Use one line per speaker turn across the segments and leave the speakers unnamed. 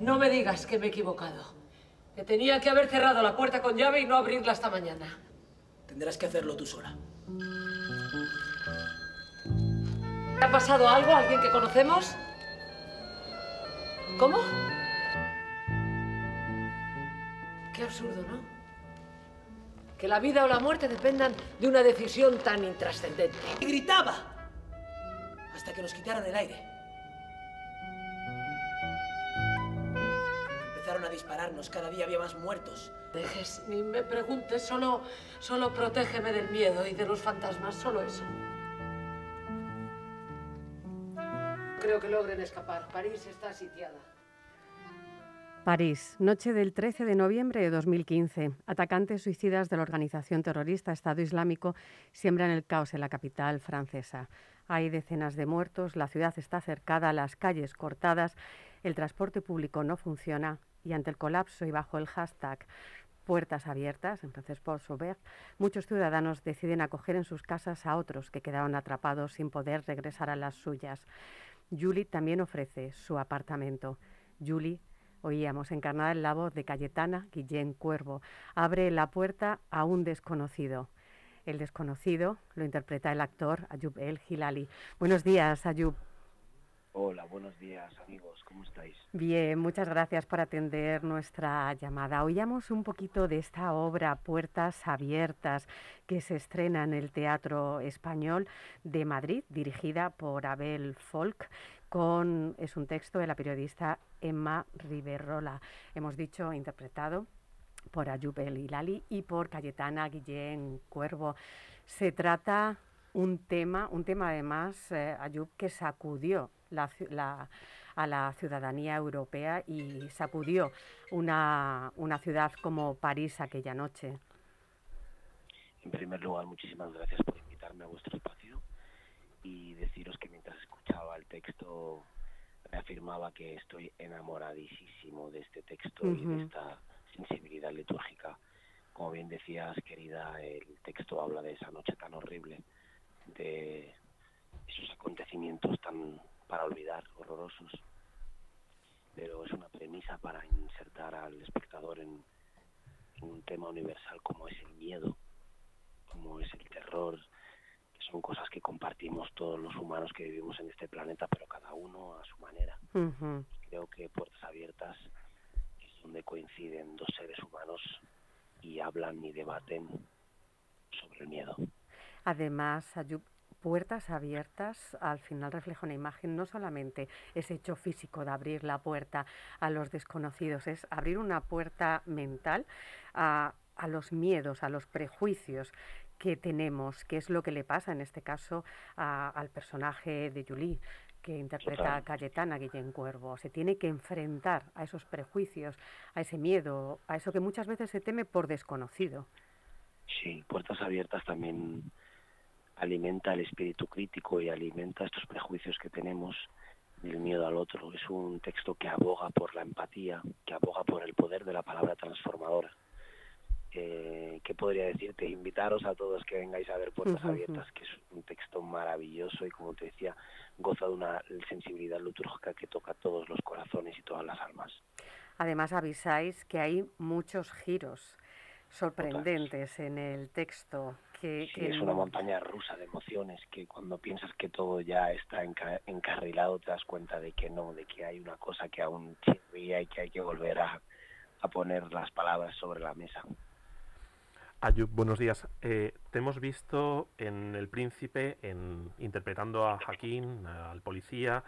No me digas que me he equivocado. Que tenía que haber cerrado la puerta con llave y no abrirla hasta mañana.
Tendrás que hacerlo tú sola.
¿Te ha pasado algo a alguien que conocemos? ¿Cómo? Qué absurdo, ¿no? Que la vida o la muerte dependan de una decisión tan intrascendente.
Y gritaba hasta que nos quitaran el aire. Dispararnos, cada día había más muertos.
Dejes, ni me preguntes, solo, solo protégeme del miedo y de los fantasmas, solo eso. Creo que logren escapar. París está sitiada.
París, noche del 13 de noviembre de 2015. Atacantes suicidas de la organización terrorista Estado Islámico siembran el caos en la capital francesa. Hay decenas de muertos, la ciudad está cercada, las calles cortadas, el transporte público no funciona y ante el colapso y bajo el hashtag puertas abiertas, en francés por Sauveur, muchos ciudadanos deciden acoger en sus casas a otros que quedaron atrapados sin poder regresar a las suyas. Julie también ofrece su apartamento. Julie Oíamos encarnada en la voz de Cayetana Guillén Cuervo. Abre la puerta a un desconocido. El desconocido lo interpreta el actor Ayub El Hilali. Buenos días, Ayub.
Hola, buenos días amigos, ¿cómo estáis?
Bien, muchas gracias por atender nuestra llamada. Oíamos un poquito de esta obra Puertas Abiertas que se estrena en el Teatro Español de Madrid, dirigida por Abel Folk es un texto de la periodista Emma Riverola. Hemos dicho interpretado por Ayub El Hilali y por Cayetana Guillén Cuervo. Se trata un tema, un tema además, eh, Ayub, que sacudió a la ciudadanía europea y sacudió una, una ciudad como París aquella noche.
En primer lugar, muchísimas gracias por invitarme a vuestro espacio y deciros que mientras escuchaba el texto reafirmaba que estoy enamoradísimo de este texto y de esta sensibilidad litúrgica. Como bien decías, querida, el texto habla de esa noche tan horrible, de esos acontecimientos tan para olvidar, horrorosos, pero es una premisa para insertar al espectador en un tema universal como es el miedo, como es el terror, son cosas que compartimos todos los humanos que vivimos en este planeta, pero cada uno a su manera. Creo que Puertas Abiertas es donde coinciden dos seres humanos y hablan y debaten sobre el miedo.
Además, Puertas abiertas al final refleja una imagen, no solamente ese hecho físico de abrir la puerta a los desconocidos, es abrir una puerta mental a, a los miedos, a los prejuicios que tenemos, qué es lo que le pasa en este caso al personaje de Julie que interpreta a Cayetana Guillén Cuervo. Se tiene que enfrentar a esos prejuicios, a ese miedo, a eso que muchas veces se teme por desconocido.
Sí, Puertas Abiertas también alimenta el espíritu crítico y alimenta estos prejuicios que tenemos del miedo al otro. Es un texto que aboga por la empatía, que aboga por el poder de la palabra transformadora eh, ¿qué podría decirte? Invitaros a todos que vengáis a ver Puertas Abiertas, que es un texto maravilloso y como te decía, goza de una sensibilidad litúrgica que toca todos los corazones y todas las almas.
Además avisáis que hay muchos giros sorprendentes en el texto. Que,
sí, es una montaña rusa de emociones que cuando piensas que todo ya está encarrilado te das cuenta de que no, de que hay una cosa que aún chirría y que hay que volver a poner las palabras sobre la mesa.
Ayub, buenos días. Eh, te hemos visto en El Príncipe, en, interpretando a Jaquín, al policía.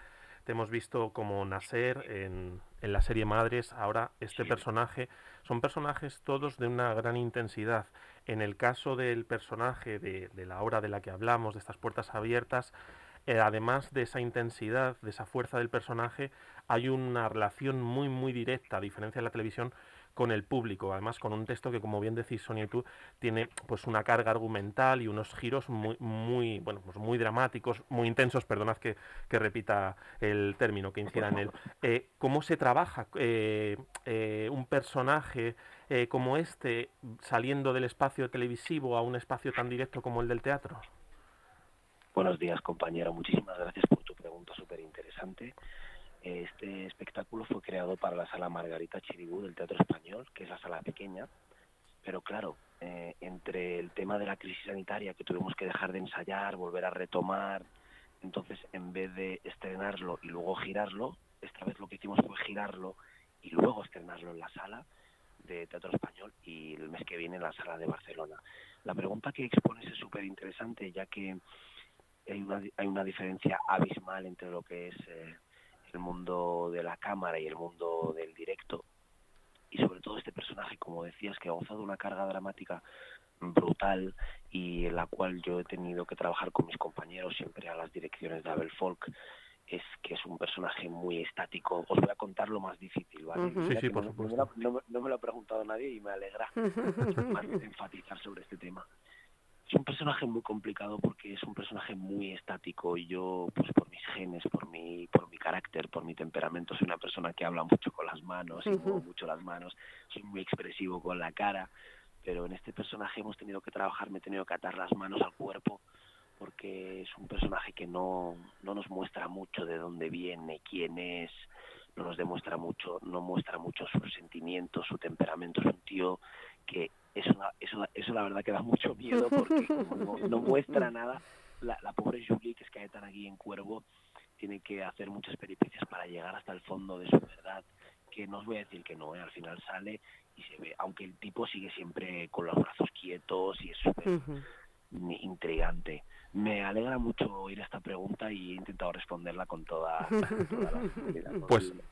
Te hemos visto como Nasser en, en la serie Madres. Ahora este personaje. Son personajes todos de una gran intensidad. En el caso del personaje de, de la hora de la que hablamos, de estas puertas abiertas, eh, además de esa intensidad, de esa fuerza del personaje, hay una relación muy, muy directa, a diferencia de la televisión, con el público, además con un texto que, como bien decís Sonia y tú, tiene pues una carga argumental y unos giros muy, muy, bueno, pues muy dramáticos, muy intensos, perdonad que, repita el término, que incida en él. Eh, ¿Cómo se trabaja eh, eh, un personaje como este saliendo del espacio televisivo a un espacio tan directo como el del teatro?
Buenos días, compañero. Muchísimas gracias por tu pregunta súper interesante. Este espectáculo fue creado para la sala Margarita Chiribú del Teatro Español, que es la sala pequeña, pero claro, eh, entre el tema de la crisis sanitaria que tuvimos que dejar de ensayar, volver a retomar, entonces en vez de estrenarlo y luego girarlo, esta vez lo que hicimos fue girarlo y luego estrenarlo en la sala de Teatro Español y el mes que viene en la sala de Barcelona. La pregunta que expones es súper interesante ya que hay una, hay una diferencia abismal entre lo que es eh, el mundo de la cámara y el mundo del directo. Y sobre todo este personaje, como decías, que ha gozado una carga dramática brutal y en la cual yo he tenido que trabajar con mis compañeros siempre a las direcciones de Abel Folk es que es un personaje muy estático. Os voy a contar lo más difícil, ¿vale?
Sí, sí, por
no,
supuesto.
No, me lo- no me lo ha preguntado nadie y me alegra más enfatizar sobre este tema. Es un personaje muy complicado porque es un personaje muy estático y yo, pues por mis genes, por mi, por mi carácter, por mi temperamento, soy una persona que habla mucho con las manos y muevo mucho las manos, soy muy expresivo con la cara, pero en este personaje hemos tenido que trabajar, me he tenido que atar las manos al cuerpo porque es un personaje que no, no nos muestra mucho de dónde viene, quién es, no nos demuestra mucho, no muestra mucho sus sentimientos, su temperamento, es un tío que eso, eso, eso la verdad que da mucho miedo porque como no, no muestra nada, la, la pobre Julie, que es Caetana aquí en Cuervo, tiene que hacer muchas peripecias para llegar hasta el fondo de su verdad, que no os voy a decir que no, ¿eh? al final sale y se ve, aunque el tipo sigue siempre con los brazos quietos y es súper intrigante. Me alegra mucho oír esta pregunta y he intentado responderla con toda, toda la
Pues,
posible.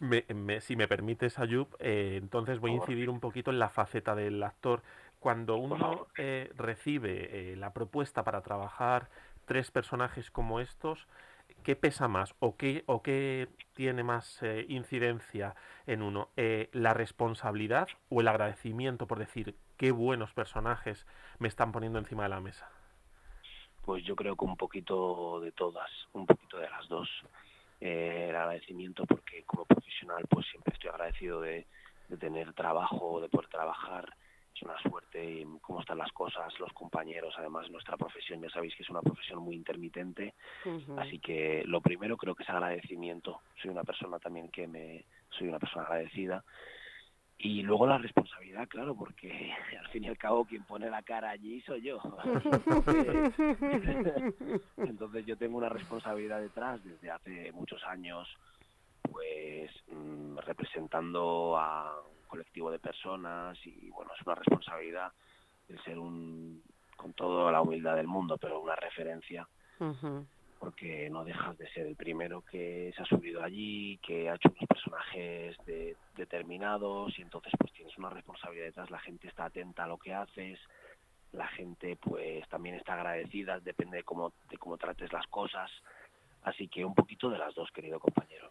Me- me- si me permites, Ayub, eh, entonces voy a incidir un poquito en la faceta del actor. Cuando uno eh, recibe eh, la propuesta para trabajar tres personajes como estos, ¿qué pesa más o qué, o qué tiene más eh, incidencia en uno? Eh, ¿La responsabilidad o el agradecimiento por decir qué buenos personajes me están poniendo encima de la mesa?
Pues yo creo que un poquito de todas, un poquito de las dos. Eh, el agradecimiento porque como profesional pues siempre estoy agradecido de, de tener trabajo, de poder trabajar. Es una suerte y cómo están las cosas, los compañeros, además nuestra profesión, ya sabéis que es una profesión muy intermitente, así que lo primero creo que es agradecimiento. Soy una persona también que me, soy una persona agradecida. Y luego la responsabilidad, claro, porque al fin y al cabo quien pone la cara allí soy yo. Entonces yo tengo una responsabilidad detrás desde hace muchos años, pues mm, representando a un colectivo de personas y bueno, es una responsabilidad el ser un, con toda la humildad del mundo, pero una referencia. Porque no dejas de ser el primero que se ha subido allí, que ha hecho unos personajes de- determinados y entonces pues tienes una responsabilidad detrás, la gente está atenta a lo que haces, la gente pues también está agradecida, depende de cómo, de cómo trates las cosas, así que un poquito de las dos, querido compañero.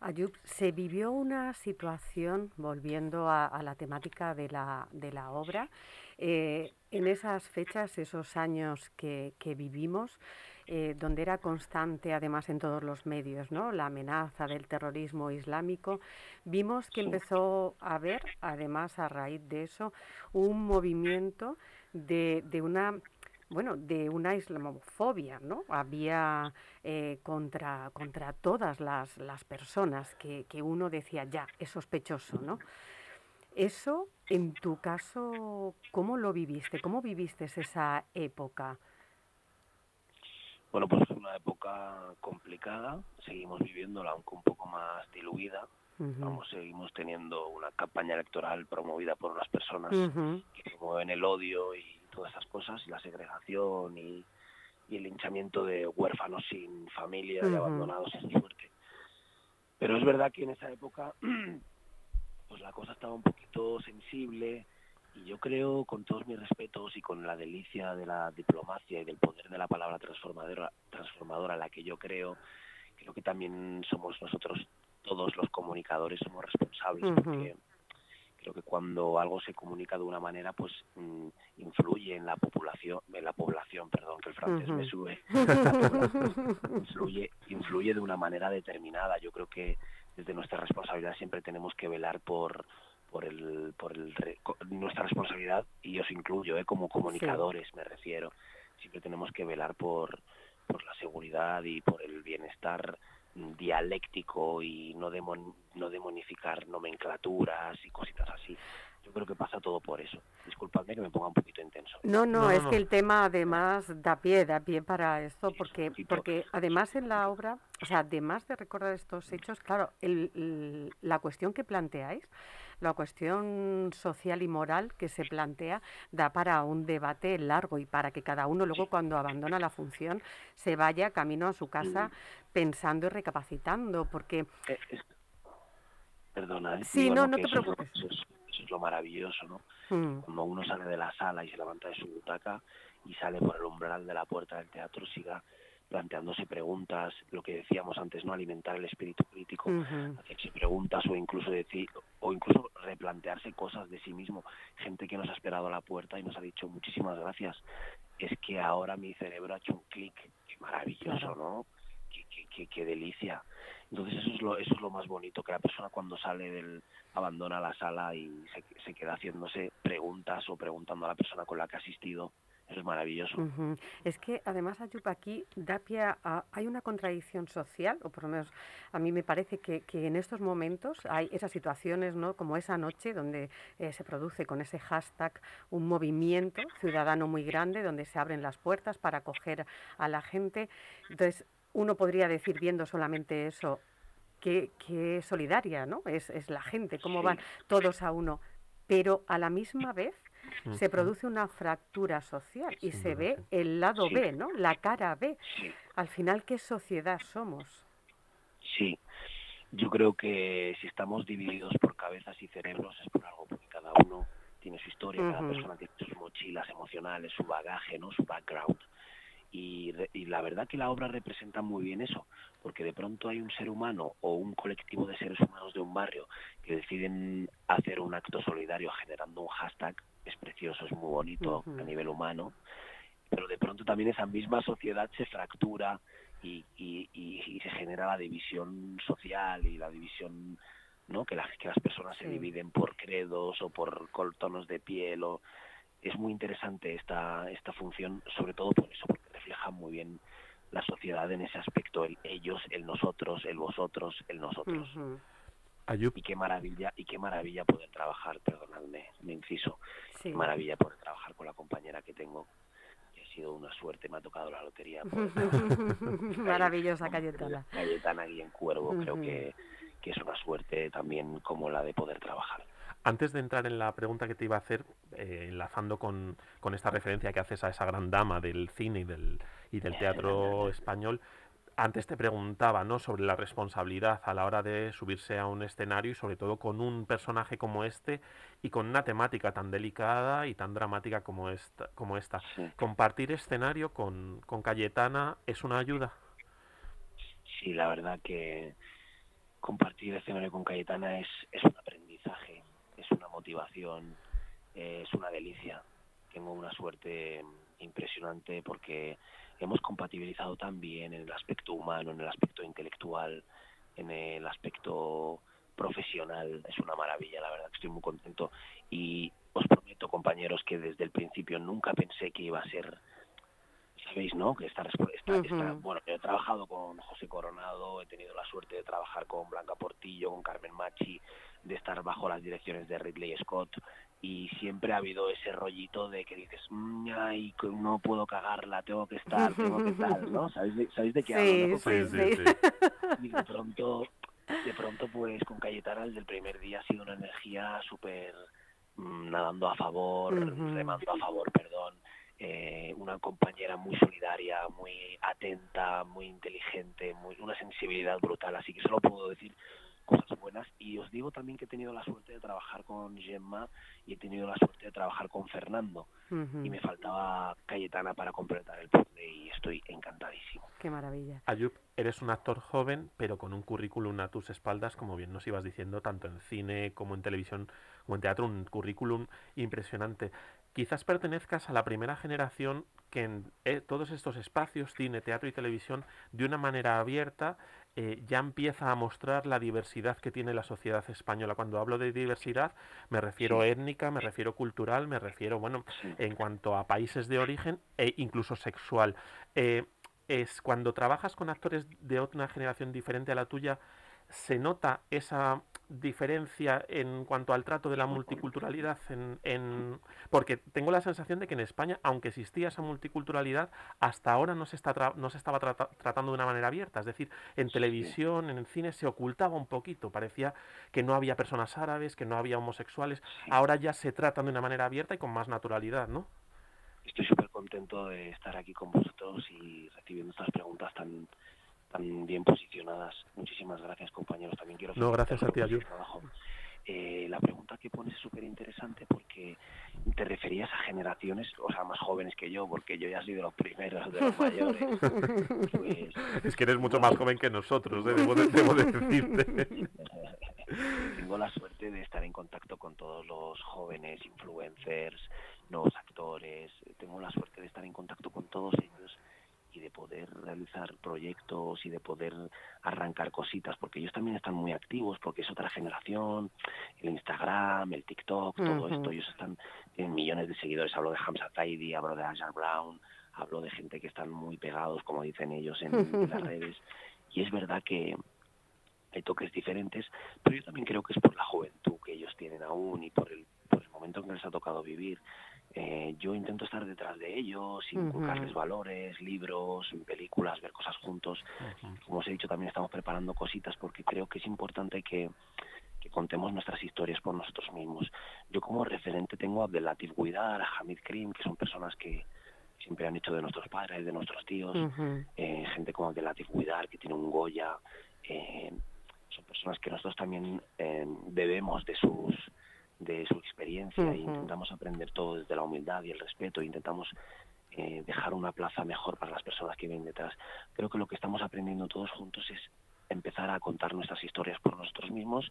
Ayub, se vivió una situación, volviendo a, la temática de la, de la obra, eh, en esas fechas, esos años que vivimos, eh, donde era constante, además en todos los medios, ¿no? la amenaza del terrorismo islámico, vimos que
Sí.
empezó a haber, además a raíz de eso, un movimiento de, de una bueno, de una islamofobia, ¿no? Había eh, contra, contra todas las, las personas que, que uno decía, ya, es sospechoso, ¿no? Eso, en tu caso, ¿cómo lo viviste? ¿Cómo viviste esa época?
Bueno, pues es una época complicada, seguimos viviéndola aunque un poco más diluida, vamos, seguimos teniendo una campaña electoral promovida por unas personas
ujú,
que promueven el odio y todas esas cosas, y la segregación y, y el linchamiento de huérfanos sin familia y
Ujú.
abandonados es muy fuerte. Pero es verdad que en esa época pues la cosa estaba un poquito sensible y yo creo, con todos mis respetos y con la delicia de la diplomacia y del poder de la palabra transformadora, transformadora en la que yo creo, creo que también somos nosotros todos los comunicadores somos responsables porque creo que cuando algo se comunica de una manera pues mm, influye en la población en la población perdón que el francés me sube. Influye influye de una manera determinada. Yo creo que desde nuestra responsabilidad siempre tenemos que velar por por el por el nuestra responsabilidad y os incluyo ¿eh? como comunicadores me refiero siempre tenemos que velar por por la seguridad y por el bienestar dialéctico y no, demon, no demonificar nomenclaturas y cositas así. Yo creo que pasa todo por eso. Disculpadme que me ponga un poquito intenso.
No, no, es que el tema además da pie, da pie para esto, porque, porque además en la obra, o sea, además de recordar estos hechos, claro, el, la cuestión que planteáis, la cuestión social y moral que se plantea da para un debate largo y para que cada uno luego cuando abandona la función se vaya camino a su casa pensando y recapacitando, porque...
Eh, perdona, ¿eh?
Sí, no, no te preocupes
eso es lo maravilloso, ¿no? Hmm. Cuando uno sale de la sala y se levanta de su butaca y sale por el umbral de la puerta del teatro, siga planteándose preguntas, lo que decíamos antes, no alimentar el espíritu crítico, hacerse preguntas o incluso decir o incluso replantearse cosas de sí mismo. Gente que nos ha esperado a la puerta y nos ha dicho muchísimas gracias. Es que ahora mi cerebro ha hecho un clic, qué maravilloso, ¿no? Qué, qué, qué, delicia. Entonces eso es lo eso es lo más bonito que la persona cuando sale del abandona la sala y se, se queda haciéndose preguntas o preguntando a la persona con la que ha asistido es maravilloso.
Es que además, Ayup, aquí da pie a, hay una contradicción social, o por lo menos a mí me parece que, que en estos momentos hay esas situaciones, ¿no? como esa noche donde eh, se produce con ese hashtag un movimiento ciudadano muy grande, donde se abren las puertas para acoger a la gente. Entonces, uno podría decir, viendo solamente eso, qué, solidaria ¿no? es, es la gente, cómo van todos a uno. Pero a la misma vez se produce una fractura social y se ve el lado B, ¿no? La cara B. Al final, ¿qué sociedad somos?
Sí, yo creo que si estamos divididos por cabezas y cerebros es por algo, porque cada uno tiene su historia, cada persona tiene sus mochilas emocionales, su bagaje, ¿no? Su background. Y, y, la verdad que la obra representa muy bien eso, porque de pronto hay un ser humano o un colectivo de seres humanos de un barrio que deciden hacer un acto solidario generando un hashtag, es precioso, es muy bonito a nivel humano, pero de pronto también esa misma sociedad se fractura y, y, y, se genera la división social y la división no que, las que las personas se dividen por credos o por tonos de piel o es muy interesante esta esta función sobre todo por eso porque refleja muy bien la sociedad en ese aspecto, el ellos, el nosotros, el vosotros, el nosotros. Y qué maravilla, y qué maravilla poder trabajar, perdonadme, me inciso, qué maravilla poder trabajar con la compañera que tengo. ha sido una suerte, me ha tocado la lotería.
Maravillosa Cayetana.
Cayetana y en Cuervo, creo que, que es una suerte también como la de poder trabajar.
Antes de entrar en la pregunta que te iba a hacer, eh, enlazando con, con, esta referencia que haces a esa gran dama del cine y del, y del teatro español, antes te preguntaba ¿no? sobre la responsabilidad a la hora de subirse a un escenario y sobre todo con un personaje como este y con una temática tan delicada y tan dramática como esta. Como esta. ¿Compartir escenario con, con Cayetana es una ayuda?
Sí, la verdad que compartir escenario con Cayetana es, es un aprendizaje es una motivación, es una delicia. Tengo una suerte impresionante porque hemos compatibilizado también en el aspecto humano, en el aspecto intelectual, en el aspecto profesional. Es una maravilla, la verdad que estoy muy contento. Y os prometo, compañeros, que desde el principio nunca pensé que iba a ser sabéis, ¿no? Que esta, esta, bueno, he trabajado con José Coronado, he tenido la suerte de trabajar con Blanca Portillo, con Carmen Machi, de estar bajo las direcciones de Ridley Scott y siempre ha habido ese rollito de que dices, mm, ay, no puedo cagarla, tengo que estar, tengo que tal, ¿no? ¿Sabéis de, ¿sabéis de qué hablo?
Sí, sí, sí.
Y de pronto, de pronto pues con Cayetana el primer día ha sido una energía súper mm, nadando a favor, remando a favor, perdón, eh, una compañera muy solidaria, muy atenta, muy inteligente, muy una sensibilidad brutal, así que solo puedo decir cosas buenas y os digo también que he tenido la suerte de trabajar con Gemma y he tenido la suerte de trabajar con Fernando y me faltaba Cayetana para completar el puzzle y estoy encantadísimo.
Qué maravilla.
Ayub, eres un actor joven pero con un currículum a tus espaldas, como bien nos ibas diciendo, tanto en cine como en televisión como en teatro, un currículum impresionante. Quizás pertenezcas a la primera generación que en eh, todos estos espacios, cine, teatro y televisión, de una manera abierta, eh, ya empieza a mostrar la diversidad que tiene la sociedad española. Cuando hablo de diversidad, me refiero étnica, me refiero cultural, me refiero, bueno, en cuanto a países de origen e incluso sexual. Eh, es cuando trabajas con actores de otra generación diferente a la tuya, ¿se nota esa diferencia en cuanto al trato de la multiculturalidad? En, porque tengo la sensación de que en España, aunque existía esa multiculturalidad, hasta ahora no se, está no se estaba tratando de una manera abierta. Es decir, en televisión, en el cine, se ocultaba un poquito. Parecía que no había personas árabes, que no había homosexuales. Ahora ya se tratan de una manera abierta y con más naturalidad, ¿no?
Estoy súper contento de estar aquí con vosotros y recibiendo estas preguntas tan tan bien posicionadas. Muchísimas gracias, compañeros. También quiero
No, gracias a ti, Ayub.
Eh, la pregunta que pones es súper interesante porque te referías a generaciones, o sea, más jóvenes que yo, porque yo ya soy de los primeros, de los mayores.
Pues, es que eres mucho más joven que nosotros, ¿eh? debo, decirte.
Tengo la suerte de estar en contacto con todos los jóvenes influencers, nuevos actores. Tengo la suerte de estar en contacto con todos ellos y de poder realizar proyectos y de poder arrancar cositas, porque ellos también están muy activos, porque es otra generación, el Instagram, el TikTok, todo esto, ellos están en millones de seguidores, hablo de Hamza Taidi, hablo de Ajar Brown, hablo de gente que están muy pegados, como dicen ellos, en, las redes, y es verdad que hay toques diferentes, pero yo también creo que es por la juventud que ellos tienen aún y por el, por el momento en que les ha tocado vivir eh, yo intento estar detrás de ellos, inculcarles valores, libros, películas, ver cosas juntos. Como os he dicho, también estamos preparando cositas porque creo que es importante que, contemos nuestras historias por nosotros mismos. Yo como referente tengo a Abdelatif Guidar, a Hamid Krim, que son personas que siempre han hecho de nuestros padres, de nuestros tíos, eh, gente como Abdelatif Guidar, que tiene un Goya. Eh, son personas que nosotros también debemos de sus de su experiencia. E intentamos aprender todo desde la humildad y el respeto e intentamos eh, dejar una plaza mejor para las personas que vienen detrás. Creo que lo que estamos aprendiendo todos juntos es empezar a contar nuestras historias por nosotros mismos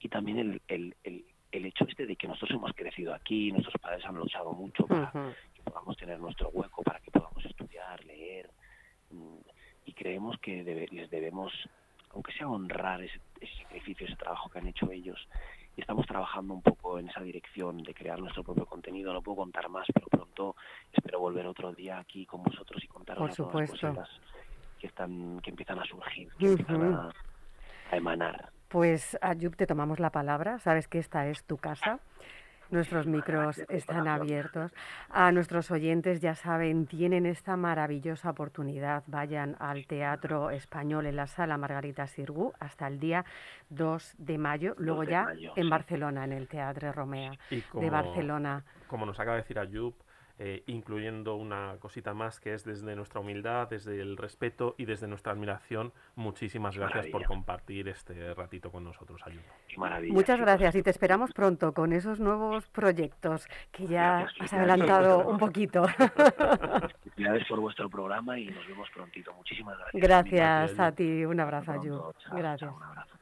y también el, el, el, el hecho este de que nosotros hemos crecido aquí, nuestros padres han luchado mucho para que podamos tener nuestro hueco, para que podamos estudiar, leer mm, y creemos que les debemos, aunque sea honrar ese, ese sacrificio, ese trabajo que han hecho ellos y estamos trabajando un poco en esa dirección de crear nuestro propio contenido. No puedo contar más, pero pronto espero volver otro día aquí con vosotros y contaros
Por supuesto.
las cosas que están que empiezan a surgir, que empiezan a, a emanar.
Pues Ayub, te tomamos la palabra. Sabes que esta es tu casa. Nuestros micros están abiertos. A nuestros oyentes, ya saben, tienen esta maravillosa oportunidad. Vayan al Teatro Español en la Sala Margarita Sirgu hasta el día 2 de mayo. Luego ya en Barcelona, en el Teatro Romea de Barcelona.
Como nos acaba de decir Ayub, eh, incluyendo una cosita más que es desde nuestra humildad, desde el respeto y desde nuestra admiración. Muchísimas gracias por compartir este ratito con nosotros, Ayuda.
Muchas gracias y te esperamos pronto con esos nuevos proyectos que ya has adelantado un poquito.
Gracias por vuestro programa y nos vemos prontito. Muchísimas gracias.
Gracias a ti. Un abrazo, Ayuda. Gracias. un abrazo.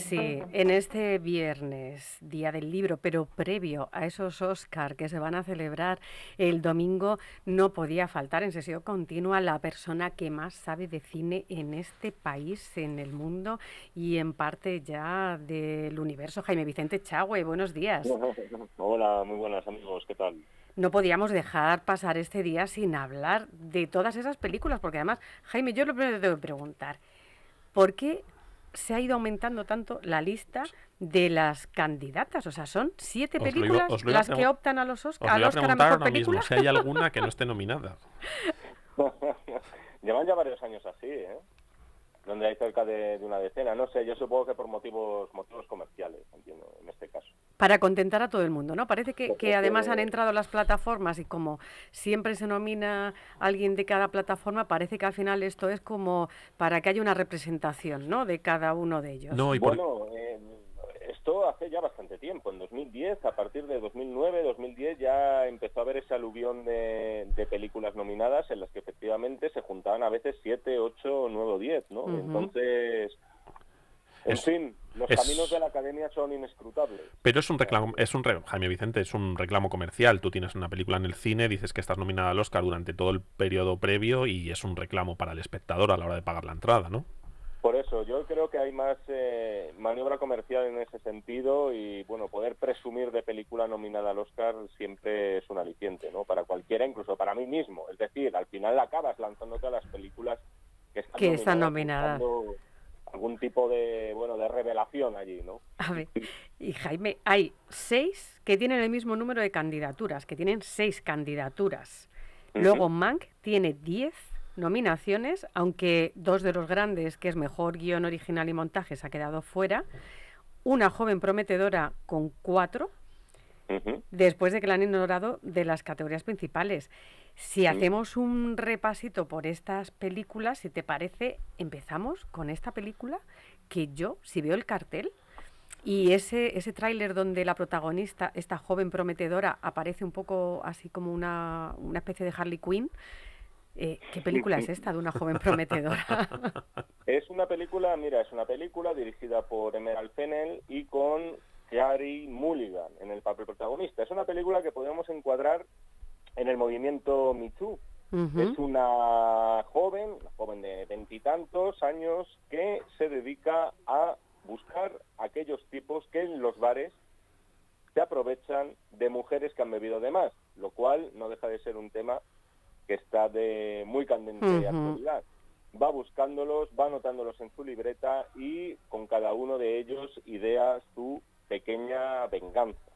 Sí, en este viernes, día del libro, pero previo a esos Oscar que se van a celebrar el domingo, no podía faltar en sesión continua la persona que más sabe de cine en este país, en el mundo y en parte ya del universo. Jaime Vicente Chagüe, buenos días.
Hola, muy buenas amigos, ¿qué tal?
no podíamos dejar pasar este día sin hablar de todas esas películas, porque además, Jaime, yo lo primero que tengo que preguntar, ¿por qué se ha ido aumentando tanto la lista de las candidatas? O sea, son siete películas las que optan a los Oscar,
a Oscar a mejor película. si hay alguna que no esté nominada.
Llevan ya varios años así, ¿eh? Donde hay cerca de, una decena. No sé, yo supongo que por motivos motivos comerciales, entiendo, en este caso.
Para contentar a todo el mundo, ¿no? Parece que, que además han entrado las plataformas y como siempre se nomina alguien de cada plataforma, parece que al final esto es como para que haya una representación, ¿no? De cada uno de ellos.
No, y Bueno, eh, esto hace ya bastante tiempo, en 2010, a partir de 2009, 2010 ya empezó a haber ese aluvión de, películas nominadas en las que efectivamente se juntaban a veces 7, 8, 9 o 10, ¿no? Entonces, en fin, los caminos de la academia son inescrutables.
Pero es un reclamo, es un Jaime Vicente, es un reclamo comercial. Tú tienes una película en el cine, dices que estás nominada al Oscar durante todo el periodo previo y es un reclamo para el espectador a la hora de pagar la entrada, ¿no?
Por eso, yo creo que hay más eh, maniobra comercial en ese sentido y, bueno, poder presumir de película nominada al Oscar siempre es un aliciente, ¿no? Para cualquiera, incluso para mí mismo. Es decir, al final acabas lanzándote a las películas que están nominadas. Algún tipo de, bueno, de revelación allí, ¿no?
A ver, y Jaime, hay seis que tienen el mismo número de candidaturas, que tienen seis candidaturas. Luego Mank tiene diez nominaciones, aunque dos de los grandes, que es mejor guion original y montaje, se ha quedado fuera. Una joven prometedora con cuatro, después de que la han ignorado de las categorías principales. Si hacemos un repasito por estas películas, si te parece, empezamos con esta película que yo, si veo el cartel, y ese, ese tráiler donde la protagonista, esta joven prometedora, aparece un poco así como una, una especie de Harley Quinn, eh, ¿Qué película es esta de una joven prometedora?
es una película, mira, es una película dirigida por Emerald Fennell y con Gary Mulligan en el papel protagonista. Es una película que podemos encuadrar en el movimiento Me Too. Es una joven, una joven de veintitantos años, que se dedica a buscar aquellos tipos que en los bares se aprovechan de mujeres que han bebido de más, lo cual no deja de ser un tema que está de muy candente actualidad. Va buscándolos, va anotándolos en su libreta y con cada uno de ellos idea su pequeña venganza.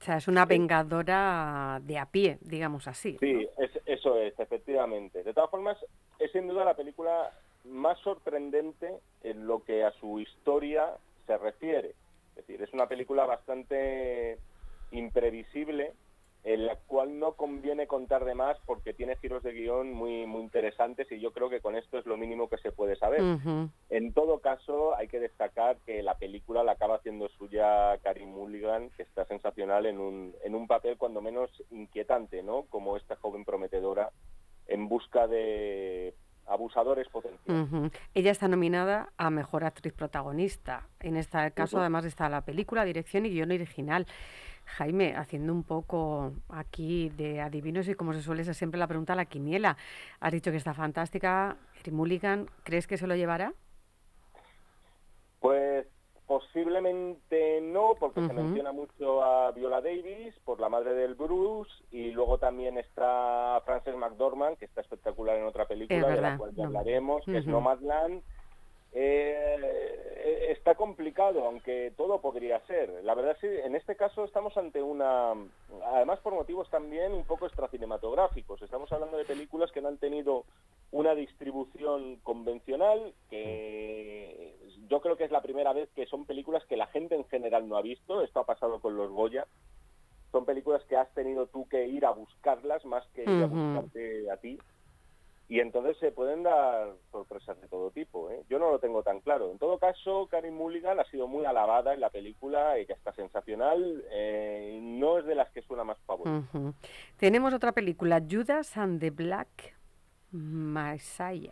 O sea, es una vengadora de a pie, digamos así.
Sí, eso es, efectivamente. De todas formas, es sin duda la película más sorprendente en lo que a su historia se refiere. Es decir, es una película bastante imprevisible, en la cual no conviene contar de más porque tiene giros de guion muy, muy interesantes y yo creo que con esto es lo mínimo que se puede saber. En todo caso, hay que destacar que la película la acaba haciendo suya Karim Mulligan, que está sensacional en un, en un papel cuando menos inquietante, ¿no? Como esta joven prometedora en busca de abusadores potenciales.
Ella está nominada a Mejor Actriz Protagonista. En este caso, además, está la película, dirección y guion original. Jaime, haciendo un poco aquí de adivinos y como se suele ser siempre la pregunta a la quiniela, has dicho que está fantástica, Eric Mulligan, ¿crees que se lo llevará?
Pues posiblemente no, porque se menciona mucho a Viola Davis por la madre del Bruce y luego también está Frances McDormand, que está espectacular en otra película de la cual ya hablaremos, que es Nomadland eh, está complicado, aunque todo podría ser. La verdad es que en este caso estamos ante una, además por motivos también un poco extracinematográficos. Estamos hablando de películas que no han tenido una distribución convencional, que yo creo que es la primera vez que son películas que la gente en general no ha visto. Esto ha pasado con los Goya. Son películas que has tenido tú que ir a buscarlas más que ir a buscarte a ti y entonces se pueden dar sorpresas de todo tipo. ¿eh? Yo no lo tengo tan claro. En todo caso, Karim Mulligan ha sido muy alabada en la película, ella está sensacional, eh, no es de las que suena más favorita.
Tenemos otra película, Judas and the Black Masaya.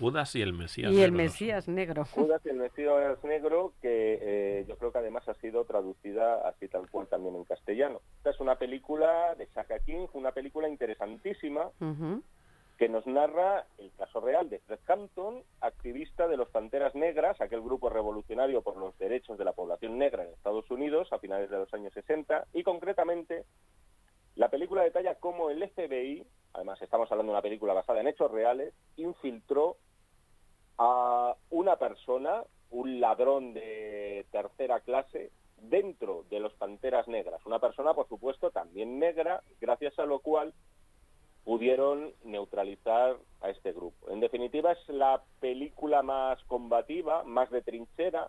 Judas y el Mesías
y el
negro.
Mesías negro.
Judas y el Mesías negro, que eh, yo creo que además ha sido traducida así tal cual también en castellano. Esta es una película de Chaka King, una película interesantísima
Ujú.
Que nos narra el caso real de Fred Hampton, activista de los Panteras Negras, aquel grupo revolucionario por los derechos de la población negra en Estados Unidos a finales de los años 60, y concretamente la película detalla cómo el FBI, además estamos hablando de una película basada en hechos reales, infiltró a una persona, un ladrón de tercera clase, dentro de los Panteras Negras. Una persona, por supuesto, también negra, gracias a lo cual pudieron neutralizar a este grupo. En definitiva, es la película más combativa, más de trinchera,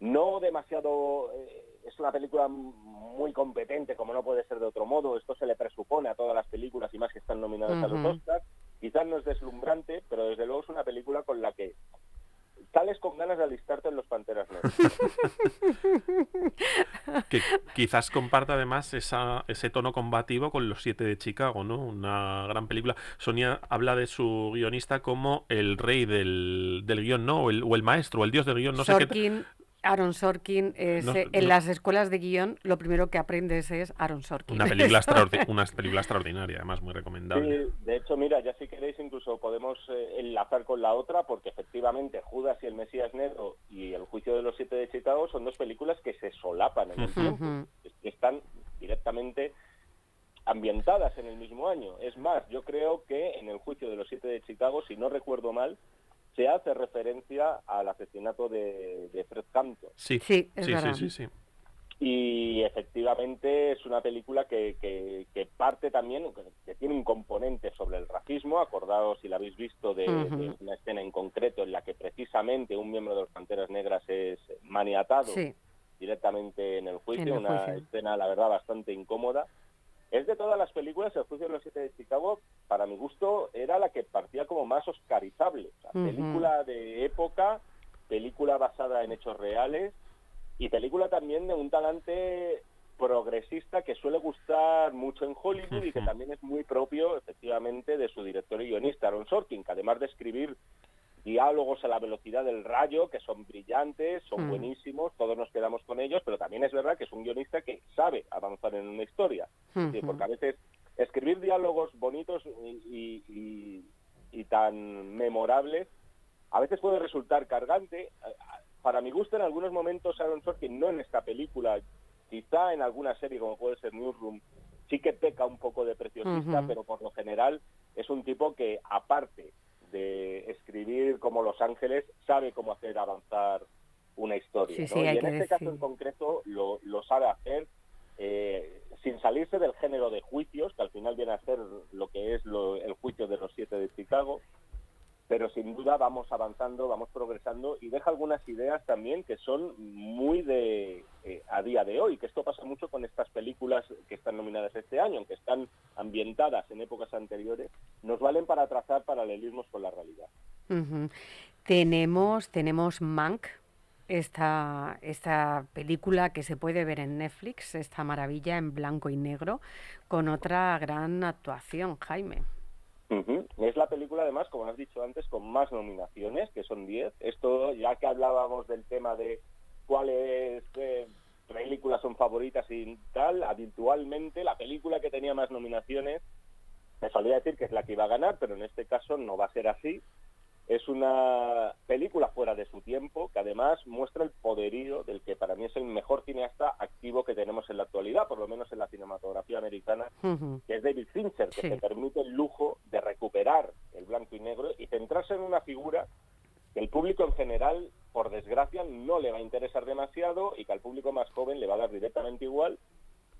no demasiado... eh, es una película muy competente, como no puede ser de otro modo. Esto se le presupone a todas las películas y más que están nominadas a los. Oscars. Quizás no es deslumbrante, pero desde luego es una película con la que sales con ganas de alistarte en los Panteras Negras.
Que quizás comparta además esa, ese tono combativo con Los Siete de Chicago, ¿no? Una gran película. Sonia habla de su guionista como el rey del, del guion, ¿no? O el, o el maestro, o el dios del guion, no sé qué.
Aaron Sorkin, es,
No-
eh, en
no-
las escuelas de guion lo primero que aprendes es Aaron Sorkin.
Una película, extraordi- una película extraordinaria, además muy recomendable.
Sí, de hecho, mira, ya si queréis incluso podemos eh, enlazar con la otra, porque efectivamente Judas y el Mesías Negro y El Juicio de los Siete de Chicago son dos películas que se solapan en el tiempo,
Ujú.
que están directamente ambientadas en el mismo año. Es más, yo creo que en El Juicio de los Siete de Chicago, si no recuerdo mal, se hace referencia al asesinato de, de Fred Hampton.
Sí,
Sí, es
sí,
verdad.
sí, sí, sí.
Y efectivamente es una película que, que- que parte también, que tiene un componente sobre el racismo. Acordaos, si la habéis visto, de, una escena en concreto en la que precisamente un miembro de los Panteras Negras es maniatado
Sí,
directamente en el juicio.
En el
una
juicio.
escena, la verdad, bastante incómoda. Es de todas las películas, El juicio de los siete de Chicago, para mi gusto, era la que partía como más oscarizable. O sea, película de época, película basada en hechos reales y película también de un talante progresista que suele gustar mucho en Hollywood y que también es muy propio, efectivamente, de su director y guionista, Aaron Sorkin, que además de escribir diálogos a la velocidad del rayo, que son brillantes, son
Mm.
buenísimos, todos nos quedamos con ellos, pero también es verdad que es un guionista que sabe avanzar en una historia. Sí, porque a veces escribir diálogos bonitos y, y- y- y tan memorables a veces puede resultar cargante. A- a- Para mi gusto, en algunos momentos, Aaron Sorkin, no en esta película, quizá en alguna serie como puede ser Newsroom, sí que peca un poco de preciosista, pero por lo general es un tipo que, aparte de escribir como Los Ángeles, sabe cómo hacer avanzar una historia.
Sí,
¿no?
sí,
y en este caso en concreto lo, lo sabe hacer eh, sin salirse del género de juicios, que al final viene a ser lo que es lo- el juicio de los siete de Chicago, pero sin duda vamos avanzando, vamos progresando y deja algunas ideas también que son muy de eh, a día de hoy, que esto pasa mucho con estas películas que están nominadas este año, aunque están ambientadas en épocas anteriores, nos valen para trazar paralelismos con la realidad.
Tenemos, tenemos Mank, esta, esta película que se puede ver en Netflix, esta maravilla en blanco y negro, con otra gran actuación, Jaime.
Ujú. Es la película, además, como has dicho antes, con más nominaciones, que son 10. Esto, ya que hablábamos del tema de cuáles eh, películas son favoritas y tal, habitualmente la película que tenía más nominaciones, me solía decir que es la que iba a ganar, pero en este caso no va a ser así. Es una película fuera de su tiempo, que además muestra el poderío del que para mí es el mejor cineasta activo que tenemos en la actualidad, por lo menos en la cinematografía americana, que es David Fincher, que
Sí.
se permite el lujo de recuperar el blanco y negro y centrarse en una figura que el público en general, por desgracia, no le va a interesar demasiado y que al público más joven le va a dar directamente igual,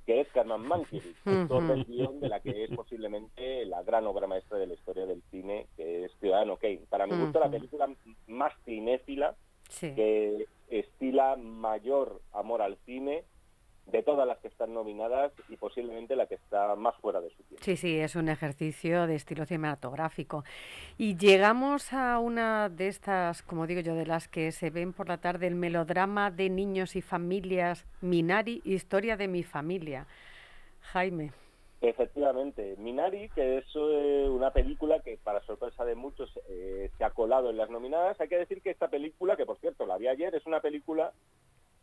que es Herman Mankiewicz, autor del guion de la que es posiblemente la gran obra maestra de la historia del cine, que es Ciudadano Kane. Para mi gusto, la película más cinéfila
Sí.
que estila mayor amor al cine de todas las que están nominadas y posiblemente la que está más fuera de su tiempo.
Sí, sí, es un ejercicio de estilo cinematográfico. Y llegamos a una de estas, como digo yo, de las que se ven por la tarde, el melodrama de niños y familias, Minari, historia de mi familia. Jaime.
Efectivamente, Minari, que es eh, una película que para sorpresa de muchos eh, se ha colado en las nominadas, hay que decir que esta película, que por cierto la vi ayer, es una película,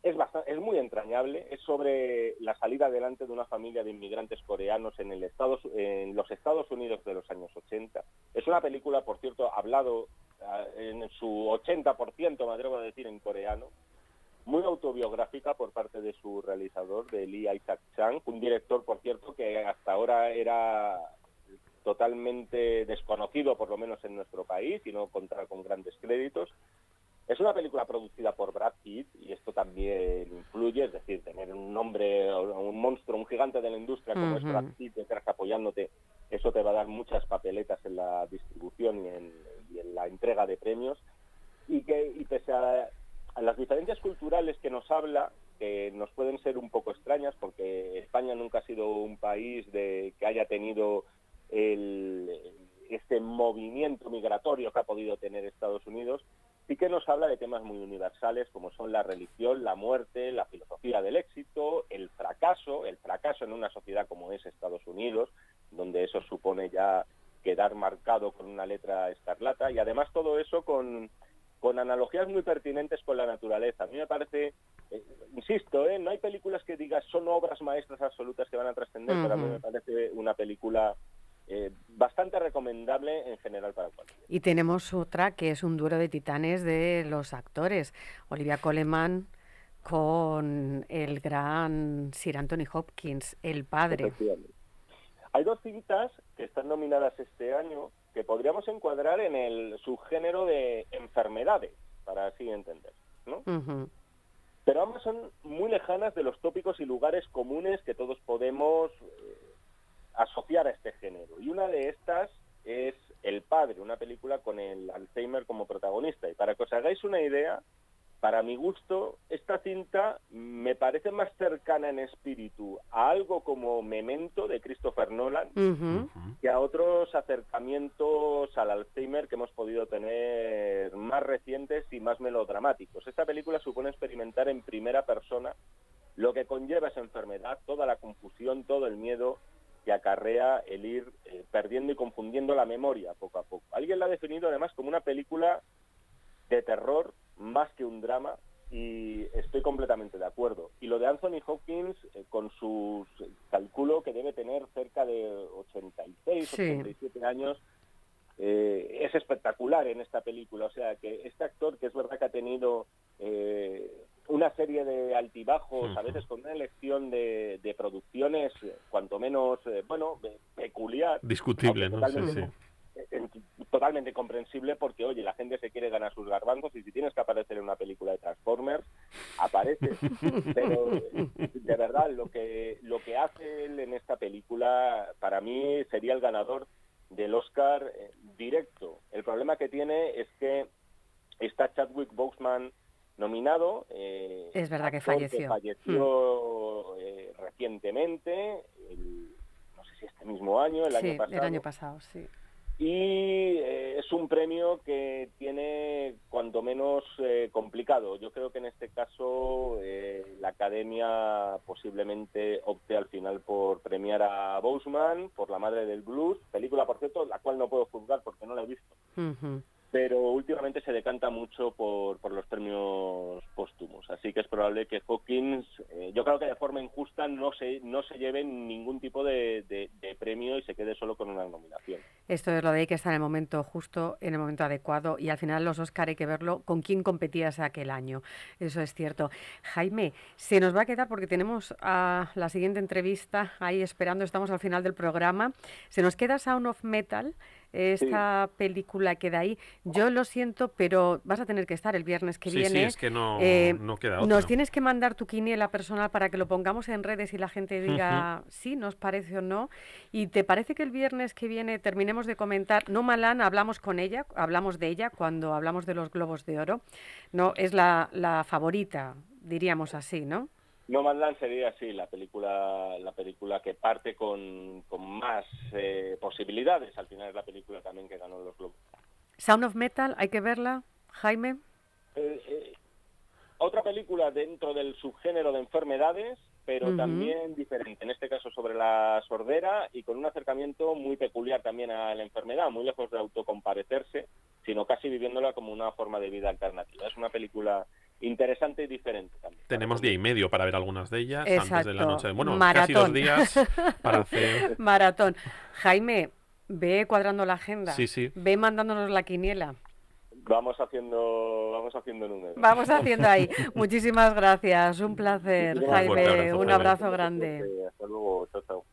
es, bastante, es muy entrañable, es sobre la salida adelante de una familia de inmigrantes coreanos en, el Estados, en los Estados Unidos de los años 80. Es una película, por cierto, hablado eh, en su 80%, me atrevo a decir, en coreano, muy autobiográfica por parte de su realizador, de Lee Isaac Chang, un director, por cierto, que hasta ahora era totalmente desconocido, por lo menos en nuestro país, y no contaba con grandes créditos. Es una película producida por Brad Pitt y esto también influye, es decir, tener un nombre, un monstruo, un gigante de la industria como es Brad Pitt detrás apoyándote, eso te va a dar muchas papeletas en la distribución y en, y en la entrega de premios. Y que y pese a las diferencias culturales que nos habla, que nos pueden ser un poco extrañas, porque España nunca ha sido un país de, que haya tenido el, este movimiento migratorio que ha podido tener Estados Unidos, sí que nos habla de temas muy universales como son la religión, la muerte, la filosofía del éxito, el fracaso, el fracaso en una sociedad como es Estados Unidos, donde eso supone ya quedar marcado con una letra escarlata, y además todo eso con con analogías muy pertinentes con la naturaleza. A mí me parece, eh, insisto, ¿eh? no hay películas que digas son obras maestras absolutas que van a trascender, pero a mí me parece una película eh, bastante recomendable en general para cualquiera.
Y tenemos otra que es un duelo de titanes de los actores. Olivia Coleman con el gran Sir Anthony Hopkins, el padre.
Hay dos cintas que están nominadas este año que podríamos encuadrar en el subgénero de enfermedades, para así entender, ¿no? Pero ambas son muy lejanas de los tópicos y lugares comunes que todos podemos eh, asociar a este género. Y una de estas es El Padre, una película con el Alzheimer como protagonista. Y para que os hagáis una idea, para mi gusto, esta cinta me parece más cercana en espíritu a algo como Memento de Christopher Nolan que a otros acercamientos al Alzheimer que hemos podido tener más recientes y más melodramáticos. Esta película supone experimentar en primera persona lo que conlleva esa enfermedad, toda la confusión, todo el miedo que acarrea el ir eh, perdiendo y confundiendo la memoria poco a poco. Alguien la ha definido además como una película de terror más que un drama y estoy completamente de acuerdo. Y lo de Anthony Hopkins, eh, con sus, calculo que debe tener cerca de 86, 87 años, eh, es espectacular en esta película. O sea, que este actor, que es verdad que ha tenido eh, una serie de altibajos, a veces con una elección de, producciones, cuanto menos, bueno, peculiar.
Discutible, ¿no? Sí, sí
totalmente comprensible porque, oye, la gente se quiere ganar sus garbanzos y si tienes que aparecer en una película de Transformers, aparece. Pero de verdad, lo que, lo que hace él en esta película, para mí sería el ganador del Oscar eh, directo. El problema que tiene es que está Chadwick Boseman nominado.
Eh, es verdad que falleció.
falleció hmm. eh, recientemente, no sé si este mismo año, el año pasado.
El año pasado, sí
y eh, es un premio que tiene cuanto menos eh, complicado. Yo creo que en este caso eh, la Academia posiblemente opte al final por premiar a Boseman por La Madre del Blues, película por cierto la cual no puedo juzgar porque no la he visto pero últimamente se decanta mucho por, por los premios póstumos. Así que es probable que Hawkins, eh, yo creo que de forma injusta, no se, no se lleve ningún tipo de, de, premio y se quede solo con una nominación.
Esto es lo de ahí que está en el momento justo, en el momento adecuado, y al final los Oscar hay que verlo con quién competías aquel año. Eso es cierto. Jaime, se nos va a quedar porque tenemos a la siguiente entrevista ahí esperando, estamos al final del programa. Se nos queda Sound of Metal esta película queda ahí. Yo lo siento, pero vas a tener que estar el viernes que viene. Sí,
es que no, eh, queda otra.
Nos tienes que mandar tu quiniela personal para que lo pongamos en redes y la gente diga sí, nos parece o no. ¿Y te parece que el viernes que viene terminemos de comentar? No, Malán, hablamos con ella, hablamos de ella cuando hablamos de los Globos de Oro. No, es la, la favorita, diríamos así, ¿no?
No Mandan sería así la película la película que parte con, más eh, posibilidades. Al final es la película también que ganó los Globos.
Sound of Metal, hay que verla, Jaime.
Eh, eh, otra película dentro del subgénero de enfermedades pero también diferente, en este caso sobre la sordera y con un acercamiento muy peculiar también a la enfermedad, muy lejos de autocomparecerse, sino casi viviéndola como una forma de vida alternativa. Es una película interesante y diferente también.
Tenemos día y medio para ver algunas de ellas
Exacto.
antes de la noche. Bueno,
Maratón.
casi dos días para hacer...
Maratón. Jaime, ve cuadrando la agenda.
Sí, sí.
Ve mandándonos la quiniela.
Vamos haciendo, vamos haciendo números.
Vamos haciendo ahí. Muchísimas gracias. Un placer,
Muchísimas
Jaime.
abrazo,
Un abrazo grande.
Hasta luego, chao, chao.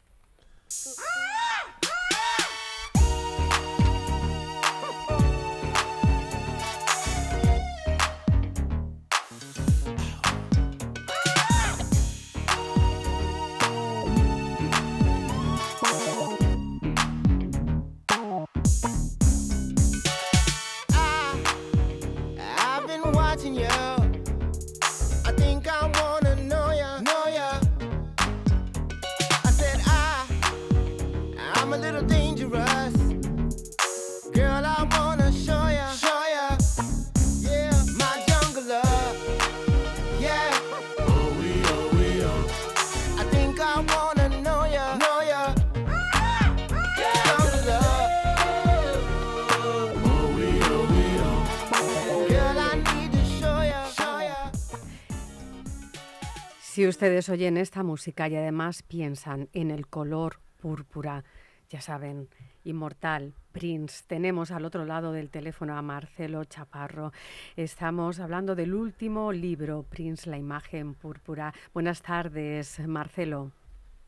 Si ustedes oyen esta música y además piensan en el color púrpura, ya saben, inmortal, Prince, tenemos al otro lado del teléfono a Marcelo Chaparro. Estamos hablando del último libro, Prince, la imagen púrpura. Buenas tardes, Marcelo.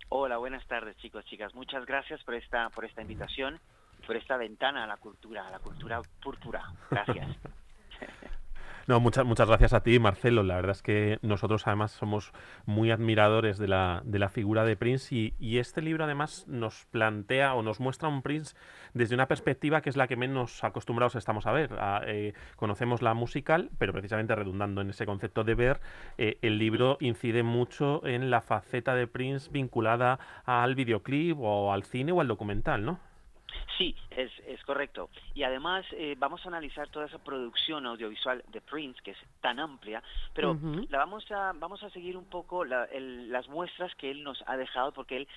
Hola, buenas tardes chicos, chicas. Muchas gracias por esta, por esta invitación, por esta ventana a la cultura, a la cultura púrpura. Gracias.
No, muchas, muchas gracias a ti, Marcelo. La verdad es que nosotros además somos muy admiradores de la, de la figura de Prince y, y este libro además nos plantea o nos muestra un Prince desde una perspectiva que es la que menos acostumbrados estamos a ver. Eh, conocemos la musical, pero precisamente redundando en ese concepto de ver, eh, el libro incide mucho en la faceta de Prince vinculada al videoclip o al cine o al documental, ¿no?
Sí, es, es correcto. Y además eh, vamos a analizar toda esa producción audiovisual de Prince, que es tan amplia, pero la vamos a, vamos a seguir un poco la- el- las muestras que él nos ha dejado, porque él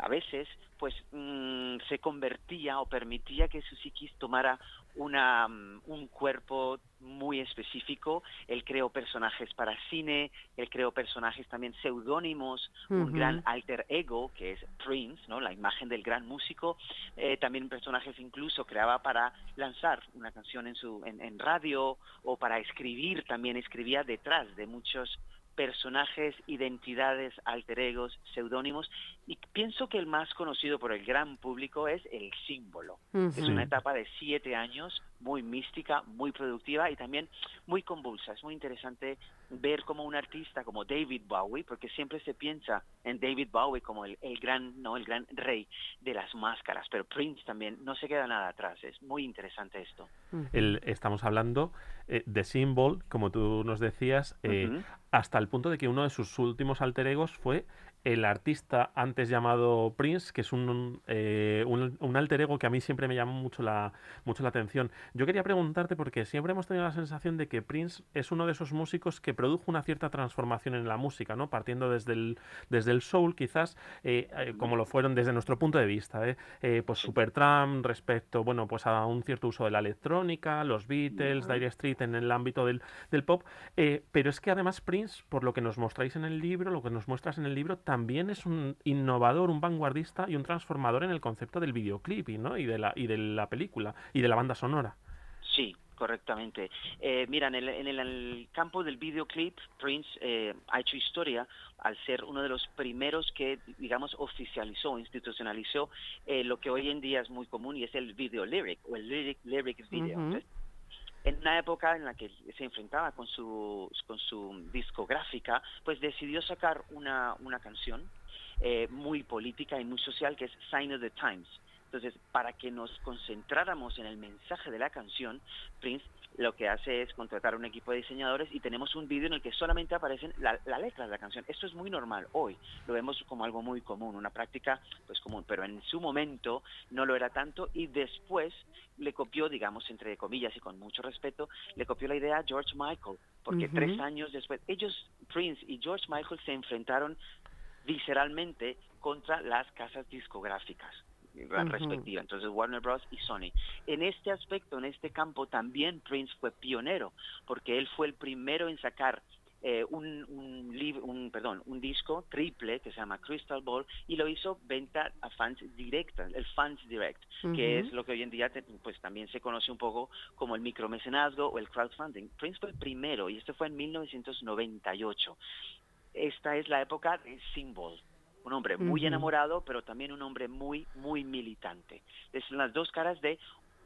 a veces pues mm, se convertía o permitía que su psiquis tomara una, mm, un cuerpo muy específico. Él creó personajes para cine, él creó personajes también seudónimos, un gran alter ego que es Prince, ¿no? la imagen del gran músico. Eh, también personajes incluso creaba para lanzar una canción en, su, en, en radio o para escribir, también escribía detrás de muchos personajes, identidades, alter egos, seudónimos, y pienso que el más conocido por el gran público es el símbolo. Es una etapa de siete años muy mística, muy productiva y también muy convulsa. Es muy interesante ver como un artista como David Bowie, porque siempre se piensa en David Bowie como el, el gran, no, el gran rey de las máscaras, pero Prince también no se queda nada atrás. Es muy interesante esto.
El- estamos hablando eh, de Symbol, como tú nos decías, eh, hasta el punto de que uno de sus últimos alter egos fue el artista antes llamado Prince, que es un, eh, un, un alter ego que a mí siempre me llamó mucho la, mucho la atención. Yo quería preguntarte, porque siempre hemos tenido la sensación de que Prince es uno de esos músicos que produjo una cierta transformación en la música, ¿no? Partiendo desde el, desde el soul, quizás, eh, eh, como lo fueron desde nuestro punto de vista, ¿eh? Eh, pues Supertramp respecto, bueno, pues a un cierto uso de la electrónica, los Beatles, Dire Street en el ámbito del, del pop, eh, pero es que además Prince, por lo que nos mostráis en el libro, lo que nos muestras en el libro, también es un innovador, un vanguardista y un transformador en el concepto del videoclip y, ¿no? y, de, la, y de la película y de la banda sonora.
Sí, correctamente. Eh, mira, en el, en el- campo del videoclip, Prince eh, ha hecho historia al ser uno de los primeros que, digamos, oficializó, institucionalizó eh, lo que hoy en día es muy común y es el video lyric o el lyric, lyric video. Entonces, en una época en la que se enfrentaba con su, con su discográfica, pues decidió sacar una, una canción eh, muy política y muy social que es Sign of the Times. Entonces, para que nos concentráramos en el mensaje de la canción, Prince lo que hace es contratar un equipo de diseñadores y tenemos un vídeo en el que solamente aparecen la, la letra de la canción. Esto es muy normal hoy, lo vemos como algo muy común, una práctica pues común, pero en su momento no lo era tanto y después le copió, digamos, entre comillas y con mucho respeto, le copió la idea a George Michael, porque tres años después, ellos, Prince y George Michael, se enfrentaron visceralmente contra las casas discográficas respectiva, entonces Warner Bros. y Sony. En este aspecto, en este campo, también Prince fue pionero, porque él fue el primero en sacar eh, un, un, un, perdón, un disco triple que se llama Crystal Ball y lo hizo venta a fans directa, el Fans Direct, que es lo que hoy en día pues también se conoce un poco como el micromecenazgo o el crowdfunding. Prince fue el primero y este fue en 1998. Esta es la época de Symbol, un hombre muy enamorado, pero también un hombre muy, muy militante. Es las dos caras de,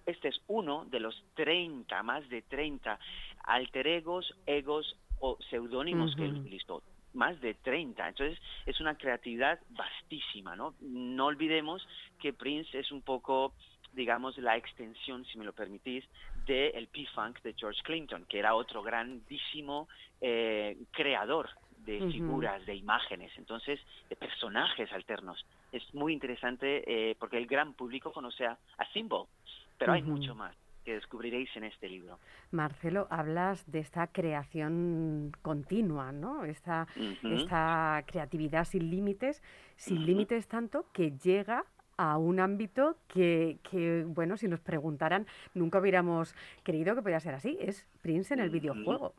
este es uno de los 30, más de 30 alter egos, egos o seudónimos que él utilizó más de 30. Entonces es una creatividad vastísima, ¿no? No olvidemos que Prince es un poco, digamos, la extensión, si me lo permitís, del el P-Funk de George Clinton, que era otro grandísimo eh, creador de figuras, de imágenes, entonces de personajes alternos. Es muy interesante eh, porque el gran público conoce a, Symbol, pero hay mucho más que descubriréis en este libro.
Marcelo, hablas de esta creación continua, ¿no? Esta, esta creatividad sin límites, sin límites tanto que llega a un ámbito que, que, bueno, si nos preguntaran, nunca hubiéramos creído que podía ser así. Es Prince en el videojuego.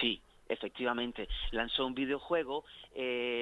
Sí, efectivamente, lanzó un videojuego eh,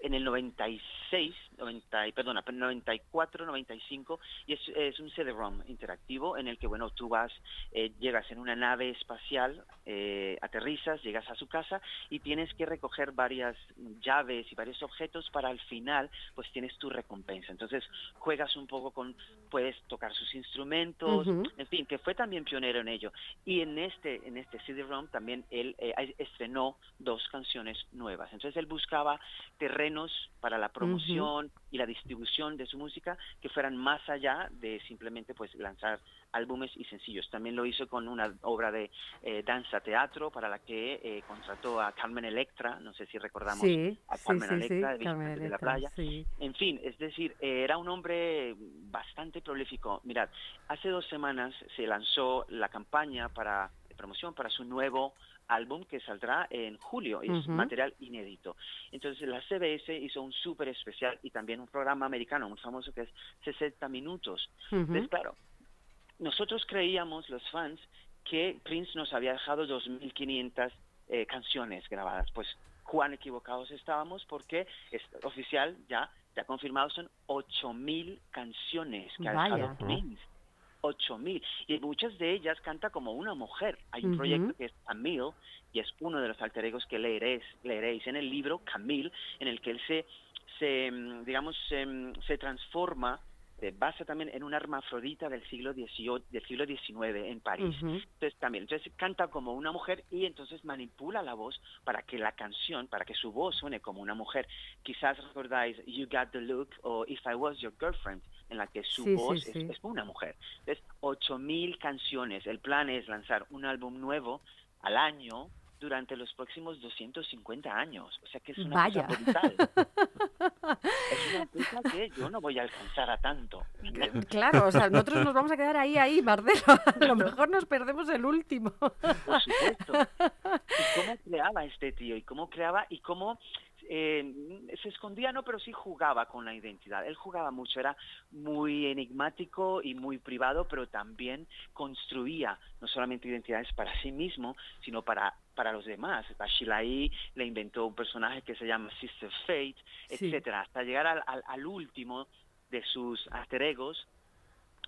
en el 96 90, perdona, 94, 95, y es, es un CD-ROM interactivo en el que, bueno, tú vas, eh, llegas en una nave espacial, eh, aterrizas, llegas a su casa y tienes que recoger varias llaves y varios objetos para al final, pues tienes tu recompensa. Entonces, juegas un poco con, puedes tocar sus instrumentos, en fin, que fue también pionero en ello. Y en este, en este CD-ROM también él eh, estrenó dos canciones nuevas. Entonces, él buscaba terrenos para la promoción, y la distribución de su música que fueran más allá de simplemente pues lanzar álbumes y sencillos. También lo hizo con una obra de eh, danza teatro para la que eh, contrató a Carmen Electra, no sé si recordamos a Carmen Electra de, la playa. En fin, es decir, eh, era un hombre bastante prolífico. Mirad, hace dos semanas se lanzó la campaña para de promoción para su nuevo álbum que saldrá en julio, es material inédito. Entonces la CBS hizo un súper especial y también un programa americano muy famoso que es 60 minutos. Entonces, claro, nosotros creíamos, los fans, que Prince nos había dejado 2.500 eh, canciones grabadas. Pues cuán equivocados estábamos porque es oficial ya, ya confirmado, son 8.000 canciones que ha dejado Prince. 8000 y muchas de ellas canta como una mujer. Hay un proyecto que es Camille y es uno de los alter egos que leeréis, leeréis en el libro Camille, en el que él se, se mm, digamos, se, se transforma se basa también en una hermafrodita del siglo XVIII, del siglo XIX en París. Entonces también, entonces canta como una mujer y entonces manipula la voz para que la canción, para que su voz suene como una mujer. Quizás recordáis You Got the Look o If I Was Your Girlfriend, en la que su voz Es, es, una mujer. Entonces, 8.000 canciones. El plan es lanzar un álbum nuevo al año durante los próximos 250 años. O sea que es una
Vaya.
cosa brutal. es una cosa que yo no voy a alcanzar a tanto.
Claro, o sea, nosotros nos vamos a quedar ahí, ahí, Marcelo. A lo mejor nos perdemos el último.
Por supuesto. ¿Y cómo creaba este tío? ¿Y cómo creaba? ¿Y cómo eh, se escondía, no, pero sí jugaba con la identidad. Él jugaba mucho, era muy enigmático y muy privado, pero también construía no solamente identidades para sí mismo, sino para, para los demás. Bashilai le inventó un personaje que se llama Sister Fate, etcétera, hasta llegar al, al, al último de sus alter egos,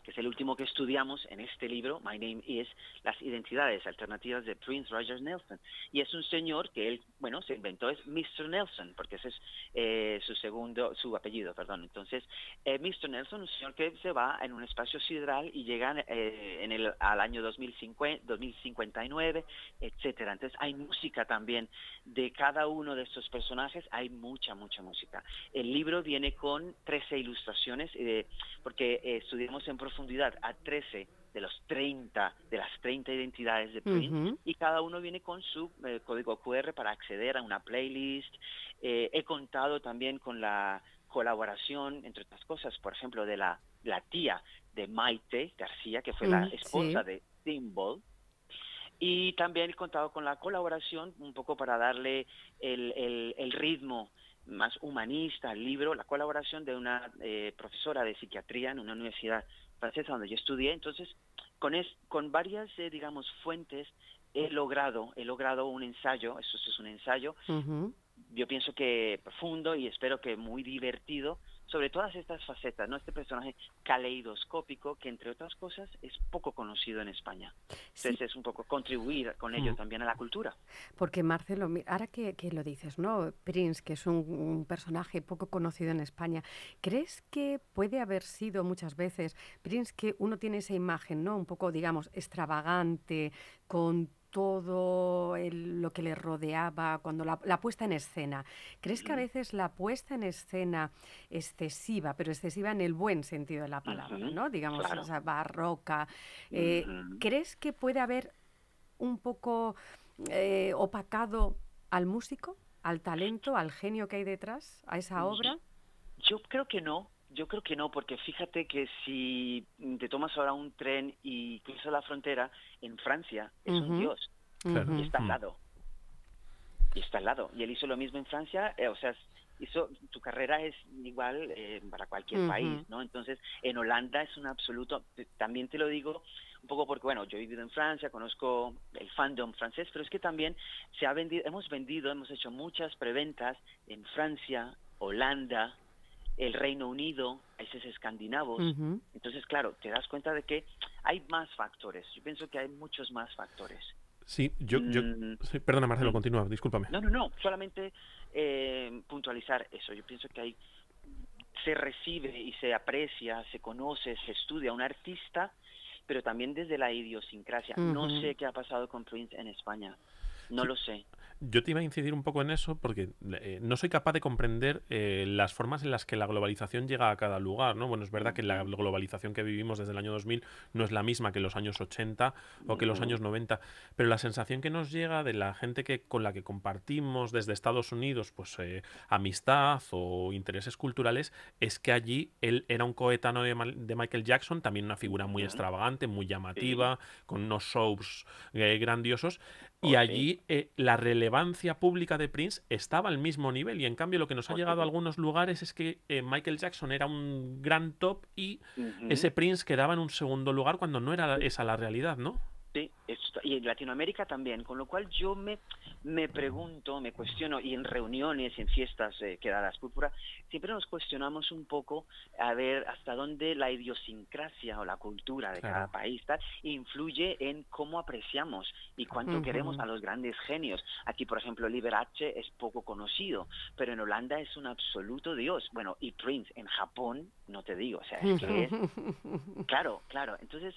que es el último que estudiamos en este libro, My Name Is, las identidades alternativas de Prince Roger Nelson. Y es un señor que él, bueno, se inventó, es Mr. Nelson, porque ese es eh, su segundo, su apellido, perdón. Entonces, eh, Mr. Nelson, un señor que se va en un espacio sideral y llega eh, en el, al año 2050, 2059, etcétera. Entonces, hay música también de cada uno de estos personajes, hay mucha, mucha música. El libro viene con 13 ilustraciones, porque estudiamos en profundidad profundidad a 13 de los 30, de las 30 identidades de Prince, y cada uno viene con su eh, código QR para acceder a una playlist. Eh, he contado también con la colaboración, entre otras cosas, por ejemplo, de la, la tía de Maite García, que fue la esposa de Symbol, y también he contado con la colaboración un poco para darle el, el, el ritmo más humanista al libro, la colaboración de una eh, profesora de psiquiatría en una universidad francesa donde yo estudié. Entonces, con, es, con varias, eh, digamos, fuentes he logrado, he logrado un ensayo, eso es un ensayo, yo pienso que profundo y espero que muy divertido, sobre todas estas facetas, ¿no? Este personaje caleidoscópico que, entre otras cosas, es poco conocido en España. Entonces es un poco contribuir con ello también a la cultura.
Porque, Marcelo, ahora que, lo dices, ¿no? Prince, que es un, personaje poco conocido en España, ¿crees que puede haber sido muchas veces, Prince, que uno tiene esa imagen, ¿no? Un poco, digamos, extravagante, con todo lo que le rodeaba, cuando la, puesta en escena. ¿Crees que a veces la puesta en escena excesiva, pero excesiva en el buen sentido de la palabra, ¿no? Digamos, esa barroca. Eh, ¿Crees que puede haber un poco eh, opacado al músico, al talento, al genio que hay detrás, a esa obra?
Yo creo que no, yo creo que no, porque fíjate que si te tomas ahora un tren y cruzas la frontera, en Francia es un dios. Y está al mm. lado. Y está al lado. Y él hizo lo mismo en Francia, eh, o sea, hizo, tu carrera es igual eh, para cualquier país, ¿no? Entonces, en Holanda es un absoluto, también te lo digo un poco porque, bueno, yo he vivido en Francia, conozco el fandom francés, pero es que también se ha vendido, hemos vendido, hemos hecho muchas preventas en Francia, Holanda, el Reino Unido, países escandinavos. Entonces, claro, te das cuenta de que hay más factores. Yo pienso que hay muchos más factores.
Sí, yo... yo mm. perdona, Marcelo, mm. continúa, discúlpame.
No, no, no, solamente eh, puntualizar eso. Yo pienso que hay se recibe y se aprecia, se conoce, se estudia a un artista, pero también desde la idiosincrasia. No sé qué ha pasado con Prince en España. No lo sé.
Yo te iba a incidir un poco en eso porque eh, no soy capaz de comprender eh, las formas en las que la globalización llega a cada lugar, ¿no? Bueno, es verdad que la globalización que vivimos desde el año 2000 no es la misma que los años 80 o que los años 90, pero la sensación que nos llega de la gente que con la que compartimos desde Estados Unidos, pues eh, amistad o intereses culturales, es que allí él era un coetano de, Michael Jackson, también una figura muy extravagante, muy llamativa, con unos shows grandiosos, y allí eh, la relevancia pública de Prince estaba al mismo nivel y en cambio lo que nos ha llegado a algunos lugares es que eh, Michael Jackson era un gran top y ese Prince quedaba en un segundo lugar cuando no era esa la realidad, ¿no?
Sí, y en Latinoamérica también, con lo cual yo me, me pregunto, me cuestiono, y en reuniones y en fiestas eh, quedadas púrpura, siempre nos cuestionamos un poco a ver hasta dónde la idiosincrasia o la cultura de cada país tal, influye en cómo apreciamos y cuánto queremos a los grandes genios. Aquí, por ejemplo, Liberace es poco conocido, pero en Holanda es un absoluto dios. Bueno, y Prince en Japón, no te digo, o sea, es que es... Claro, claro. Entonces,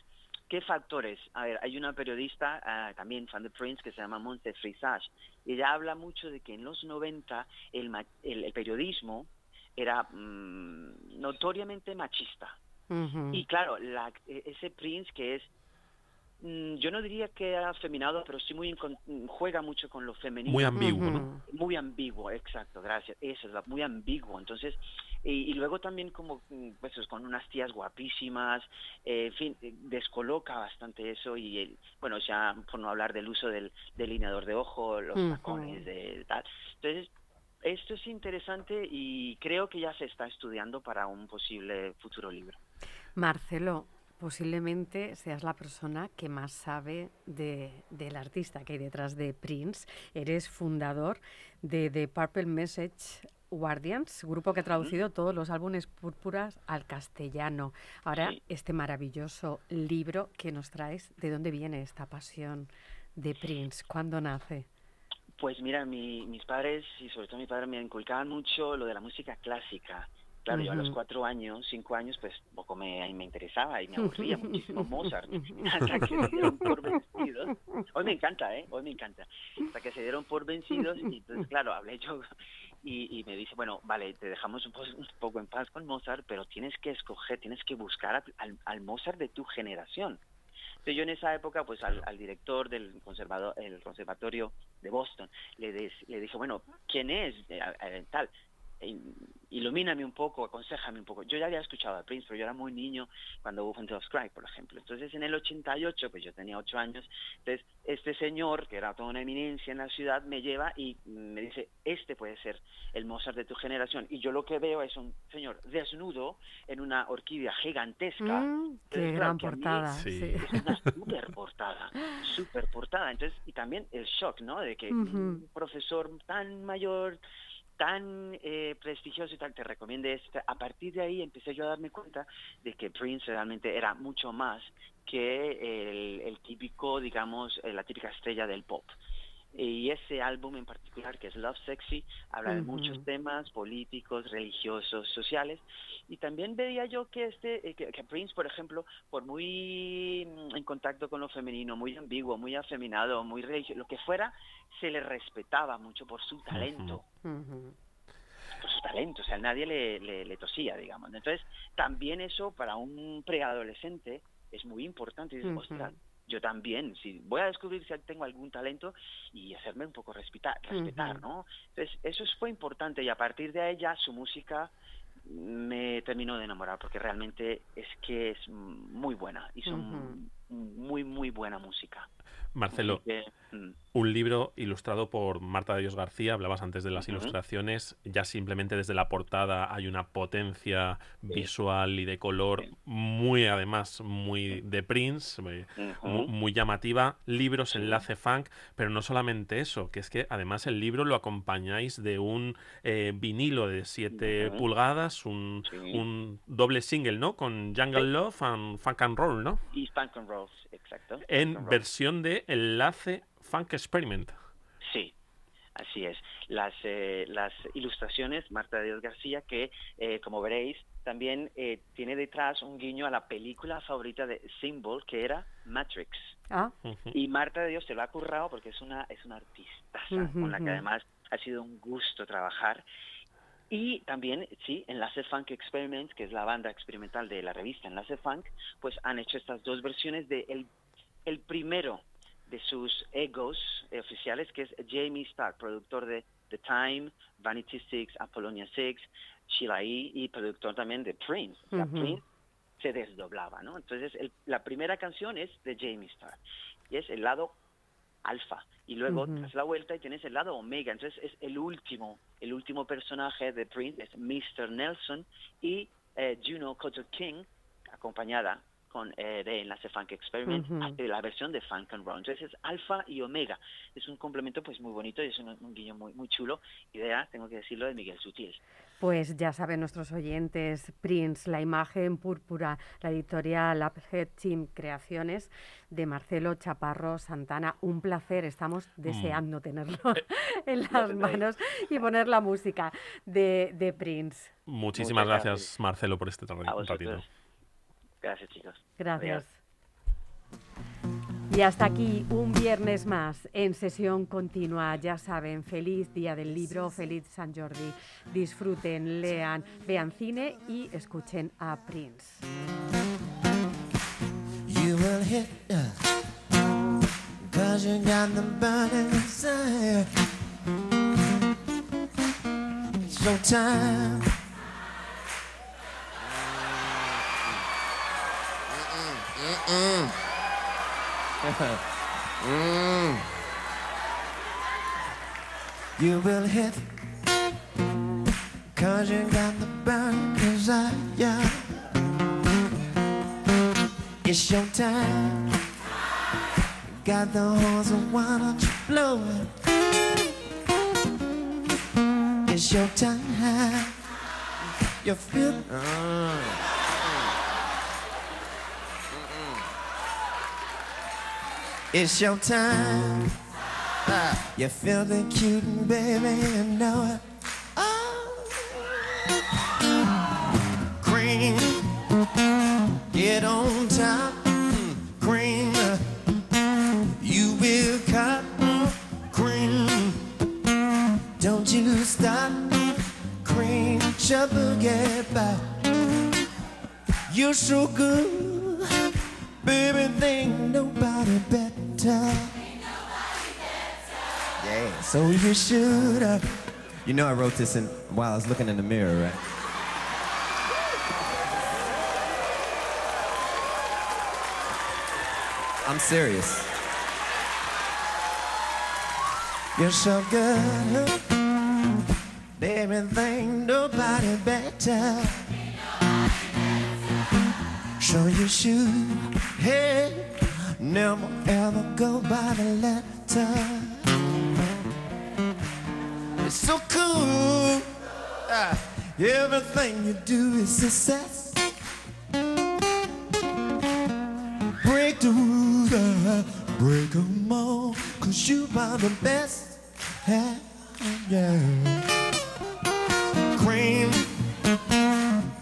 ¿Qué factores? A ver, hay una periodista ah, también fan de Prince que se llama Monte Frisage. Ella habla mucho de que en los 90 el, el, periodismo era mm, notoriamente machista. Y claro, la, e, ese Prince que es Mm, yo no diría que era afeminado, pero sí muy juega mucho con lo femenino.
Muy ambiguo, ¿no?
Muy ambiguo, exacto, gracias. Eso es muy ambiguo. Entonces, y, luego también como mm, pues, con unas tías guapísimas, eh, en fin, descoloca bastante eso y bueno, ya por no hablar del uso del delineador de ojo, los tacones, de tal. Entonces, esto es interesante y creo que ya se está estudiando para un posible futuro libro.
Marcelo, Posiblemente seas la persona que más sabe del artista que hay detrás de Prince. Eres fundador de The Purple Message Guardians, grupo que ha traducido todos los álbumes púrpuras al castellano. Ahora, este maravilloso libro que nos traes, ¿de dónde viene esta pasión de Prince? ¿Cuándo nace?
Pues mira, mis padres y sobre todo mi padre me inculcaban mucho lo de la música clásica. Claro, yo a los cuatro años, cinco años, pues poco me, me interesaba y me aburría muchísimo Mozart, hasta que se dieron por vencidos. Hoy me encanta, ¿eh? Hoy me encanta. Hasta que se dieron por vencidos y entonces, claro, hablé yo y, y me dice, bueno, vale, te dejamos un, poco en paz con Mozart, pero tienes que escoger, tienes que buscar al, al Mozart de tu generación. Entonces yo en esa época, pues al, al director del conservador, el conservatorio de Boston, le, le dije, bueno, ¿quién es? Eh, tal ilumíname un poco, aconsejame un poco. Yo ya había escuchado a Prince, pero yo era muy niño cuando hubo Until Cry, por ejemplo. Entonces, en el 88, pues yo tenía 8 años, entonces este señor, que era toda una eminencia en la ciudad, me lleva y me dice, este puede ser el Mozart de tu generación. Y yo lo que veo es un señor desnudo en una orquídea gigantesca.
Mm, qué gran portada.
Sí. Es una super portada, super portada. Entonces, y también el shock, ¿no? De que un profesor tan mayor tan eh, prestigioso y tal, te recomiende este. A partir de ahí empecé yo a darme cuenta de que Prince realmente era mucho más que el, típico, digamos, eh, la típica estrella del pop. Y ese álbum en particular, que es Love Sexy, habla de muchos temas políticos, religiosos, sociales. Y también veía yo que este eh, que, Prince, por ejemplo, por muy mm, en contacto con lo femenino, muy ambiguo, muy afeminado, muy religioso, lo que fuera, se le respetaba mucho por su talento. Por su talento, o sea, nadie le, le, tosía, digamos. Entonces, también eso para un preadolescente es muy importante. Y yo también, si voy a descubrir si tengo algún talento y hacerme un poco respetar, respetar ¿no? Entonces, eso fue importante y a partir de ya su música me terminó de enamorar porque realmente es que es muy buena y son muy, muy buena música.
Marcelo, mm. un libro ilustrado por Marta de Dios García, hablabas antes de las ilustraciones, ya simplemente desde la portada hay una potencia visual y de color muy, además, muy de Prince, eh, muy, llamativa, libros enlace funk, pero no solamente eso, que es que además el libro lo acompañáis de un eh, vinilo de 7 pulgadas, un, doble single, ¿no? Con Jungle Love and Funk and Roll, ¿no?
Y Funk and Roll, exacto.
En versión de Enlace Funk Experiment.
Sí, así es. Las, eh, las ilustraciones, Marta de Dios García, que eh, como veréis, también eh, tiene detrás un guiño a la película favorita de Symbol, que era Matrix. Ah. Y Marta de Dios se lo ha currado porque es una, es una artista con la que además ha sido un gusto trabajar. Y también, sí, Enlace Funk Experiments, que es la banda experimental de la revista Enlace Funk, pues han hecho estas dos versiones de el, el primero de sus egos eh, oficiales, que es Jamie Starr, productor de The Time, Vanity Six, Apollonia Six, Sheila E. y productor también de Prince. O sea, Prince se desdoblaba, ¿no? Entonces, la primera canción es de Jamie Starr y es el lado alfa y luego tras la vuelta y tienes el lado omega entonces es el último el último personaje de Prince es Mr. Nelson y eh, Juno Cotter King acompañada con eh, de Enlace Funk Experiment, la versión de Funk and Roll. Entonces es alfa y omega. Es un complemento pues muy bonito y es un, guiño muy, muy chulo. Idea, tengo que decirlo, de Miguel Sutil.
Pues ya saben nuestros oyentes, Prince, la imagen púrpura, la editorial Uphead Team Creaciones de Marcelo Chaparro Santana. Un placer, estamos mm. deseando tenerlo en las manos y poner la música de, de Prince.
Muchísimas gracias, Marcelo, por este ratito.
Gracias, chicos.
Gracias. Y hasta aquí un viernes más en sesión continua. Ya saben, feliz día del libro, feliz San Jordi. Disfruten, lean, vean cine y escuchen a Prince. You will hit cause you got the burning desire. It's your time. Mm. mm. You will hit Cause you got the burn desire yeah. It's your time Got the horns and why don't you blow it It's your time You feel uh. It's your time. Uh, you feeling cute and baby, you know it. Oh. Cream, get on top. Cream, you will cut. Cream, don't you stop. Cream, sugar, get back. You're so good, baby, think nobody better. Yeah, so you should have.
You know I wrote this in, while I was looking in the mirror, right? I'm serious. You're so good, baby, ain't nobody better. Show your shoe, hey, never ever go by the letter. It's so cool. Ah, everything you do is success. Break the rules, uh, break 'em all, cause you are the best. Yeah. Cream,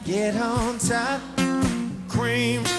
get on top dreams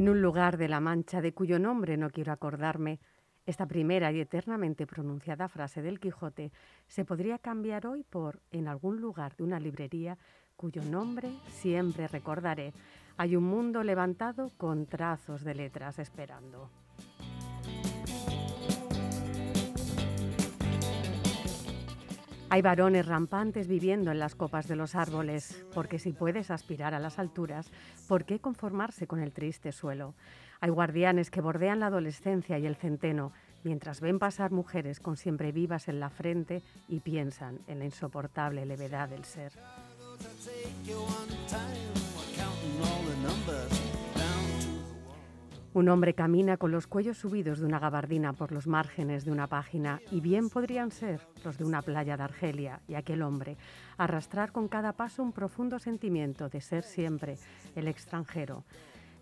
En un lugar de la Mancha de cuyo nombre no quiero acordarme, esta primera y eternamente pronunciada frase del Quijote se podría cambiar hoy por en algún lugar de una librería cuyo nombre siempre recordaré. Hay un mundo levantado con trazos de letras esperando. Hay varones rampantes viviendo en las copas de los árboles, porque si puedes aspirar a las alturas, ¿por qué conformarse con el triste suelo? Hay guardianes que bordean la adolescencia y el centeno, mientras ven pasar mujeres con siempre vivas en la frente y piensan en la insoportable levedad del ser. Un hombre camina con los cuellos subidos de una gabardina por los márgenes de una página y bien podrían ser los de una playa de Argelia y aquel hombre arrastrar con cada paso un profundo sentimiento de ser siempre el extranjero.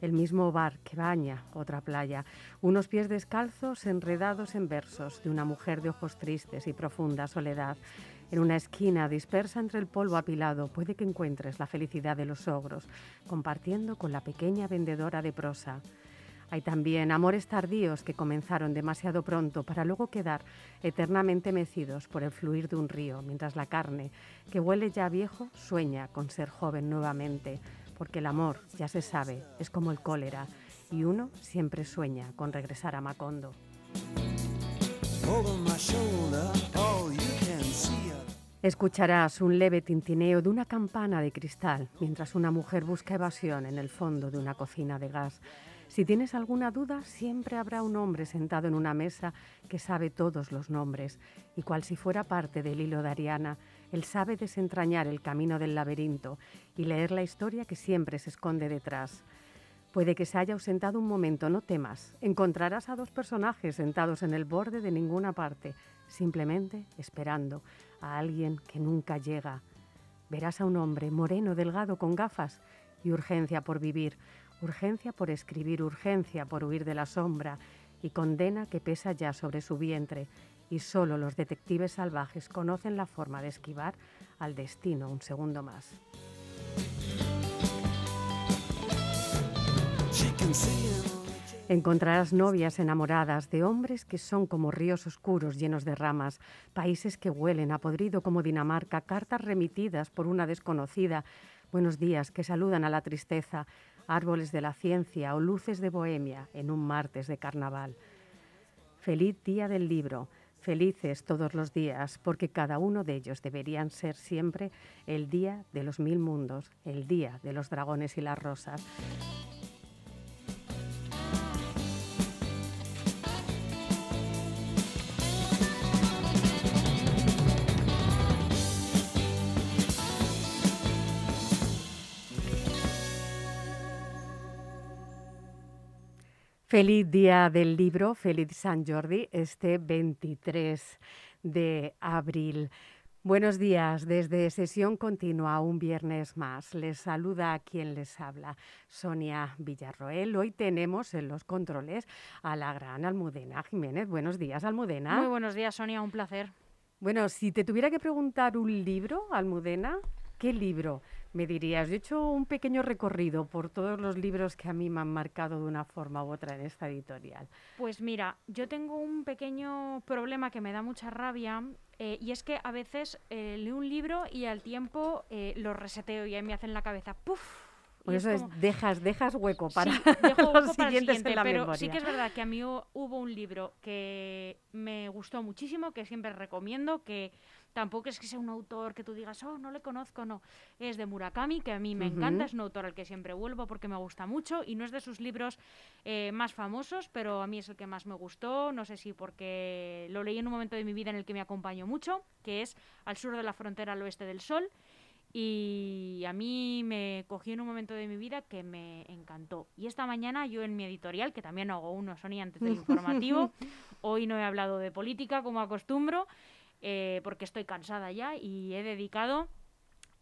El mismo bar que baña otra playa, unos pies descalzos enredados en versos de una mujer de ojos tristes y profunda soledad. En una esquina dispersa entre el polvo apilado puede que encuentres la felicidad de los ogros, compartiendo con la pequeña vendedora de prosa. Hay también amores tardíos que comenzaron demasiado pronto para luego quedar eternamente mecidos por el fluir de un río, mientras la carne, que huele ya viejo, sueña con ser joven nuevamente, porque el amor, ya se sabe, es como el cólera, y uno siempre sueña con regresar a Macondo. Escucharás un leve tintineo de una campana de cristal mientras una mujer busca evasión en el fondo de una cocina de gas. Si tienes alguna duda, siempre habrá un hombre sentado en una mesa que sabe todos los nombres, y cual si fuera parte del hilo de Ariana, él sabe desentrañar el camino del laberinto y leer la historia que siempre se esconde detrás. Puede que se haya ausentado un momento, no temas. Encontrarás a dos personajes sentados en el borde de ninguna parte, simplemente esperando a alguien que nunca llega. Verás a un hombre moreno, delgado, con gafas y urgencia por vivir, urgencia por escribir, urgencia por huir de la sombra y condena que pesa ya sobre su vientre y solo los detectives salvajes conocen la forma de esquivar al destino un segundo más. Encontrarás novias enamoradas de hombres que son como ríos oscuros llenos de ramas, países que huelen a podrido como Dinamarca, cartas remitidas por una desconocida, buenos días que saludan a la tristeza, árboles de la ciencia o luces de Bohemia en un martes de carnaval. Feliz día del libro, felices todos los días, porque cada uno de ellos deberían ser siempre el día de los mil mundos, el día de los dragones y las rosas. Feliz Día del Libro, feliz San Jordi, este 23 de abril. Buenos días, desde Sesión Continua, un viernes más. Les saluda a quien les habla, Sonia Villarroel. Hoy tenemos en los controles a la gran Almudena Jiménez. Buenos días, Almudena.
Muy buenos días, Sonia, un placer.
Bueno, si te tuviera que preguntar un libro, Almudena, ¿qué libro me dirías? Yo he hecho un pequeño recorrido por todos los libros que a mí me han marcado de una forma u otra en esta editorial.
Pues mira, yo tengo un pequeño problema que me da mucha rabia eh, y es que a veces eh, leo un libro y al tiempo eh, lo reseteo y ahí me hacen la cabeza ¡puf!
Por eso es, dejas, dejas hueco para
sí, dejo hueco
los
para el siguiente,
en la
pero
memoria.
sí que es verdad que a mí hu- hubo un libro que me gustó muchísimo, que siempre recomiendo, que tampoco es que sea un autor que tú digas, oh, no le conozco, no. Es de Murakami, que a mí me encanta, es un autor al que siempre vuelvo porque me gusta mucho y no es de sus libros eh, más famosos, pero a mí es el que más me gustó, no sé si porque lo leí en un momento de mi vida en el que me acompañó mucho, que es Al sur de la frontera al oeste del sol. Y a mí me cogió en un momento de mi vida que me encantó. Y esta mañana yo en mi editorial, que también hago uno, antes del informativo, hoy no he hablado de política como acostumbro, eh, porque estoy cansada ya y he dedicado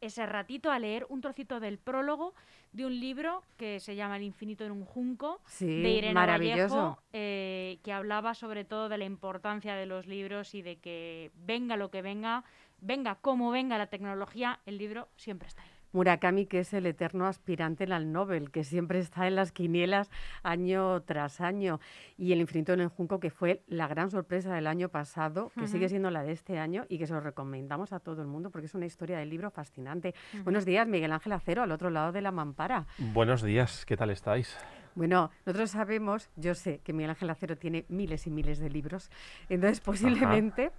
ese ratito a leer un trocito del prólogo de un libro que se llama El infinito en un junco,
Sí,
de Irene. Vallejo, eh, que hablaba sobre todo de la importancia de los libros y de que venga lo que venga, venga como venga la tecnología, el libro siempre está ahí.
Murakami, que es el eterno aspirante al Nobel, que siempre está en las quinielas año tras año. Y El infinito en el junco, que fue la gran sorpresa del año pasado, que sigue siendo la de este año y que se lo recomendamos a todo el mundo porque es una historia del libro fascinante. Buenos días, Miguel Ángel Acero, al otro lado de la mampara.
Buenos días, ¿qué tal estáis?
Bueno, nosotros sabemos, yo sé que Miguel Ángel Acero tiene miles y miles de libros, entonces posiblemente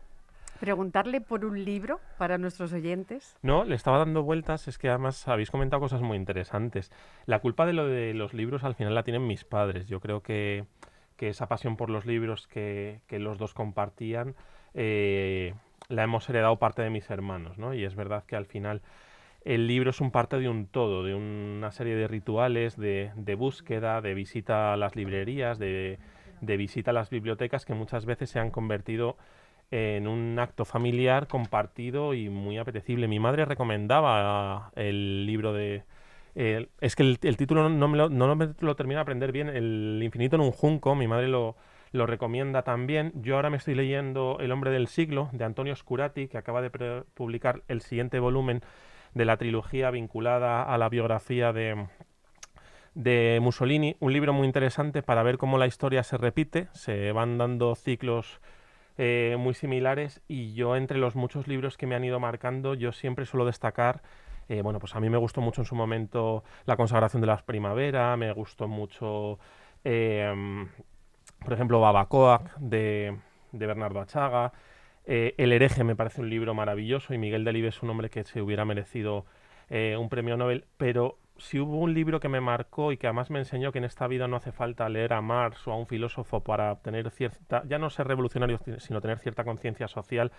preguntarle por un libro para nuestros oyentes.
No, le estaba dando vueltas, es que además habéis comentado cosas muy interesantes. La culpa de lo de los libros al final la tienen mis padres. Yo creo que, que esa pasión por los libros que, que los dos compartían eh, la hemos heredado parte de mis hermanos, ¿no? Y es verdad que al final el libro es un parte de un todo, de una serie de rituales, de, de búsqueda, de visita a las librerías, de, de visita a las bibliotecas que muchas veces se han convertido en un acto familiar compartido y muy apetecible. Mi madre recomendaba el libro de... el- es que el, título no me, lo, no lo termino de aprender bien, El infinito en un junco, mi madre lo, lo recomienda también. Yo ahora me estoy leyendo El hombre del siglo, de Antonio Scurati, que acaba de publicar el siguiente volumen de la trilogía vinculada a la biografía de, de Mussolini, un libro muy interesante para ver cómo la historia se repite, se van dando ciclos eh, muy similares y yo entre los muchos libros que me han ido marcando, yo siempre suelo destacar, eh, bueno, pues a mí me gustó mucho en su momento La consagración de la primavera, me gustó mucho, eh, por ejemplo, Babacoa de, de Bernardo Achaga, El hereje me parece un libro maravilloso y Miguel Delibes es un hombre que se hubiera merecido un premio Nobel, pero si hubo un libro que me marcó y que además me enseñó que en esta vida no hace falta leer a Marx o a un filósofo para tener cierta, ya no ser revolucionario, sino tener cierta conciencia social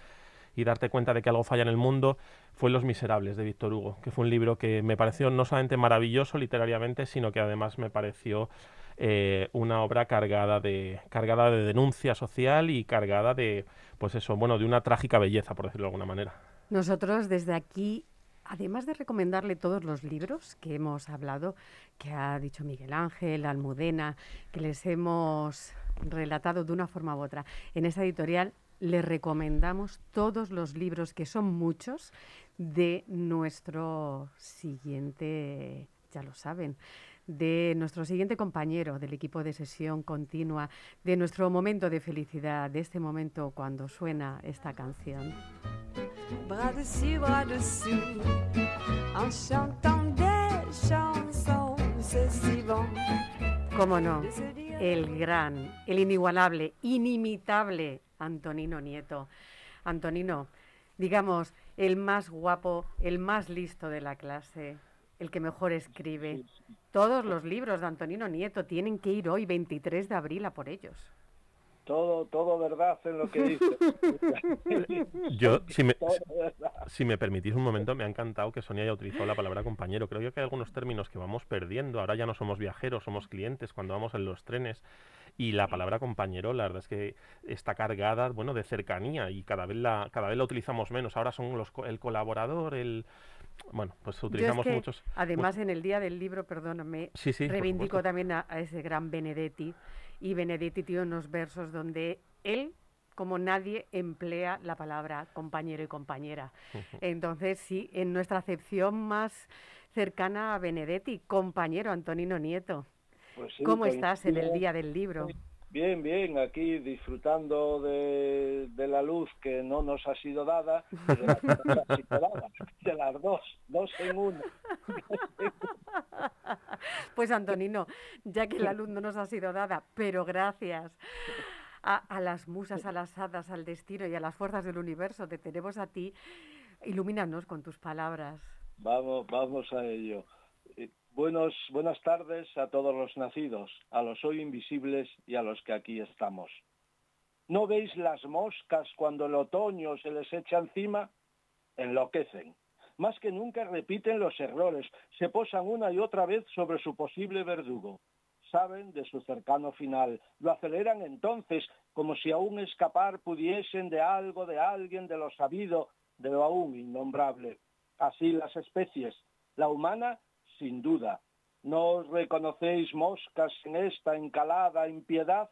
y darte cuenta de que algo falla en el mundo, fue Los Miserables de Víctor Hugo, que fue un libro que me pareció no solamente maravilloso literariamente, sino que además me pareció eh, una obra cargada de, cargada de denuncia social y cargada de, pues eso, bueno, de una trágica belleza, por decirlo de alguna manera.
Nosotros desde aquí, además de recomendarle todos los libros que hemos hablado, que ha dicho Miguel Ángel, Almudena, que les hemos relatado de una forma u otra en esta editorial, le recomendamos todos los libros, que son muchos, de nuestro siguiente, ya lo saben, de nuestro siguiente compañero del equipo de sesión continua, de nuestro momento de felicidad, de este momento cuando suena esta canción.
bras dessus, bras dessous, en chantant des chansons, c'est si bon.
Cómo no, el gran, el inigualable, inimitable Antonino Nieto. Antonino, digamos, el más guapo, el más listo de la clase, el que mejor escribe. Todos los libros de Antonino Nieto tienen que ir hoy, 23 de abril, a por ellos.
Todo, todo verdad en lo que dice.
Yo, si me, si me permitís un momento, me ha encantado que Sonia haya utilizado la palabra compañero. Creo yo que hay algunos términos que vamos perdiendo. Ahora ya no somos viajeros, somos clientes cuando vamos en los trenes. Y la palabra compañero, la verdad es que está cargada, bueno, de cercanía y cada vez la, cada vez la utilizamos menos. Ahora son los, co- el colaborador, el... Bueno, pues
es
utilizamos
que,
muchos...
Además, en el día del libro, perdóname,
Sí,
reivindico también a, a ese gran Benedetti. Y Benedetti tiene unos versos donde él, como nadie, emplea la palabra compañero y compañera. Entonces, sí, en nuestra acepción más cercana a Benedetti, compañero Antonino Nieto.
Pues sí,
¿Cómo estás en el día del libro?
Bien, bien, aquí disfrutando de, de la luz que no nos ha sido dada, de la que nos ha sido dada, de las dos, dos en uno.
Pues Antonino, ya que la luz no nos ha sido dada, pero gracias a, a las musas, a las hadas, al destino y a las fuerzas del universo, te tenemos a ti. Ilumínanos con tus palabras.
Vamos, vamos a ello. Buenos, buenas tardes a todos los nacidos, a los hoy invisibles y a los que aquí estamos. ¿No veis las moscas cuando el otoño se les echa encima? Enloquecen. Más que nunca repiten los errores, se posan una y otra vez sobre su posible verdugo. Saben de su cercano final, lo aceleran entonces como si aún escapar pudiesen de algo, de alguien, de lo sabido, de lo aún innombrable. Así las especies, la humana sin duda. ¿No os reconocéis moscas en esta encalada impiedad?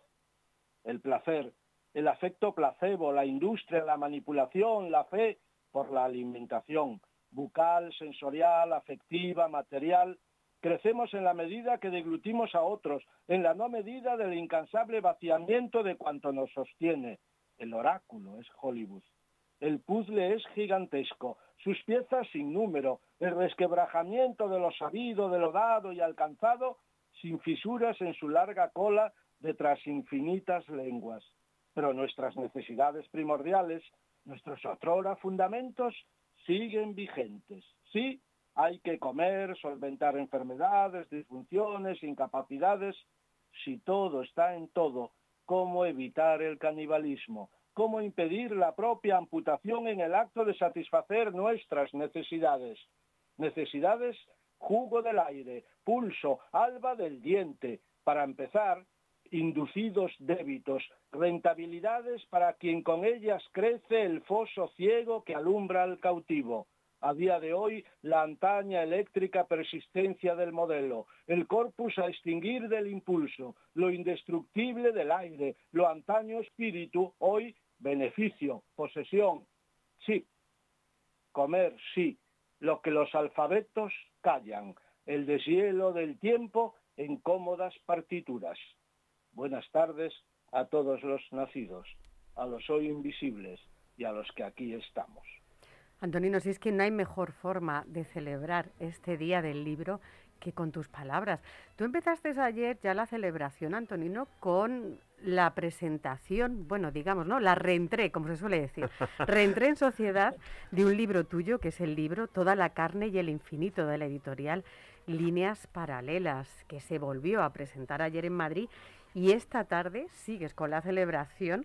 El placer, el afecto placebo, la industria, la manipulación, la fe por la alimentación, bucal, sensorial, afectiva, material, crecemos en la medida que deglutimos a otros, en la no medida del incansable vaciamiento de cuanto nos sostiene. El oráculo es Hollywood. El puzzle es gigantesco, sus piezas sin número, el resquebrajamiento de lo sabido, de lo dado y alcanzado, sin fisuras en su larga cola de tras infinitas lenguas. Pero nuestras necesidades primordiales, nuestros otrora fundamentos, siguen vigentes. Sí, hay que comer, solventar enfermedades, disfunciones, incapacidades. Si todo está en todo, ¿cómo evitar el canibalismo? ¿Cómo impedir la propia amputación en el acto de satisfacer nuestras necesidades? Necesidades, jugo del aire, pulso, alba del diente. Para empezar, inducidos débitos, rentabilidades para quien con ellas crece el foso ciego que alumbra al cautivo. A día de hoy, la antaña eléctrica persistencia del modelo, el corpus a extinguir del impulso, lo indestructible del aire, lo antaño espíritu, hoy beneficio, posesión, sí, comer, sí, lo que los alfabetos callan, el deshielo del tiempo en cómodas partituras. Buenas tardes a todos los nacidos, a los hoy invisibles y a los que aquí estamos.
Antonino, si es que no hay mejor forma de celebrar este día del libro que con tus palabras. Tú empezaste ayer ya la celebración, Antonino, con la presentación, bueno, digamos, ¿no? La reentré, como se suele decir. Reentré en sociedad de un libro tuyo, que es el libro Toda la carne y el infinito de la editorial Líneas Paralelas, que se volvió a presentar ayer en Madrid y esta tarde sigues con la celebración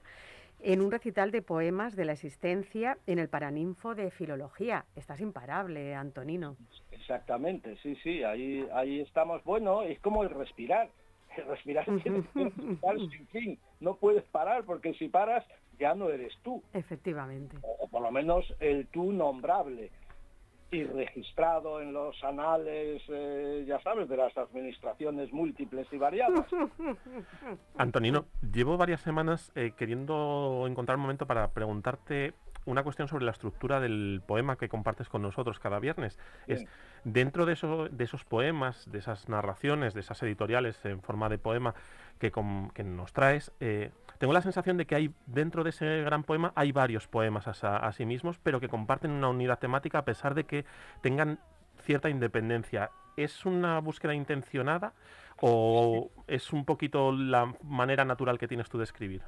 en un recital de poemas de la existencia en el Paraninfo de Filología. Estás imparable, Antonino.
Exactamente, sí, sí, ahí, ahí estamos. Bueno, es como el respirar. El respirar tienes que respirar sin fin. No puedes parar porque si paras ya no eres tú,
Efectivamente.
o por lo menos el tú nombrable. Y registrado en los anales, eh, ya sabes, de las administraciones múltiples y variadas.
Antonino, llevo varias semanas eh, queriendo encontrar un momento para preguntarte una cuestión sobre la estructura del poema que compartes con nosotros cada viernes. Es dentro de, eso, de esos poemas, de esas narraciones, de esas editoriales en forma de poema que, que nos traes, eh, tengo la sensación de que hay dentro de ese gran poema hay varios poemas a, sí mismos, pero que comparten una unidad temática a pesar de que tengan cierta independencia. ¿Es una búsqueda intencionada o es un poquito la manera natural que tienes tú de escribir?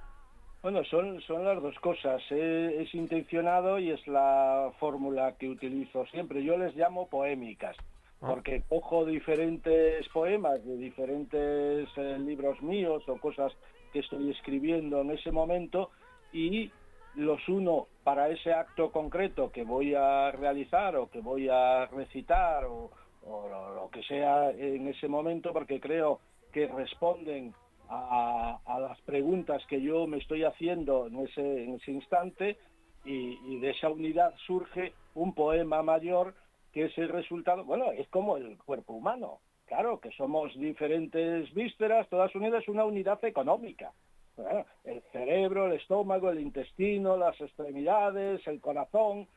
Bueno, son, son las dos cosas. Es, es intencionado y es la fórmula que utilizo siempre. Yo les llamo poémicas,
Ah.
porque cojo diferentes poemas de diferentes eh, libros míos o cosas que estoy escribiendo en ese momento y los uno para ese acto concreto que voy a realizar o que voy a recitar o, lo, que sea en ese momento porque creo que responden a, a las preguntas que yo me estoy haciendo en ese, en ese instante y, y de esa unidad surge un poema mayor que es el resultado, bueno, es como el cuerpo humano, claro, que somos diferentes vísceras, todas unidas, una unidad económica. Bueno, el cerebro, el estómago, el intestino, las extremidades, el corazón,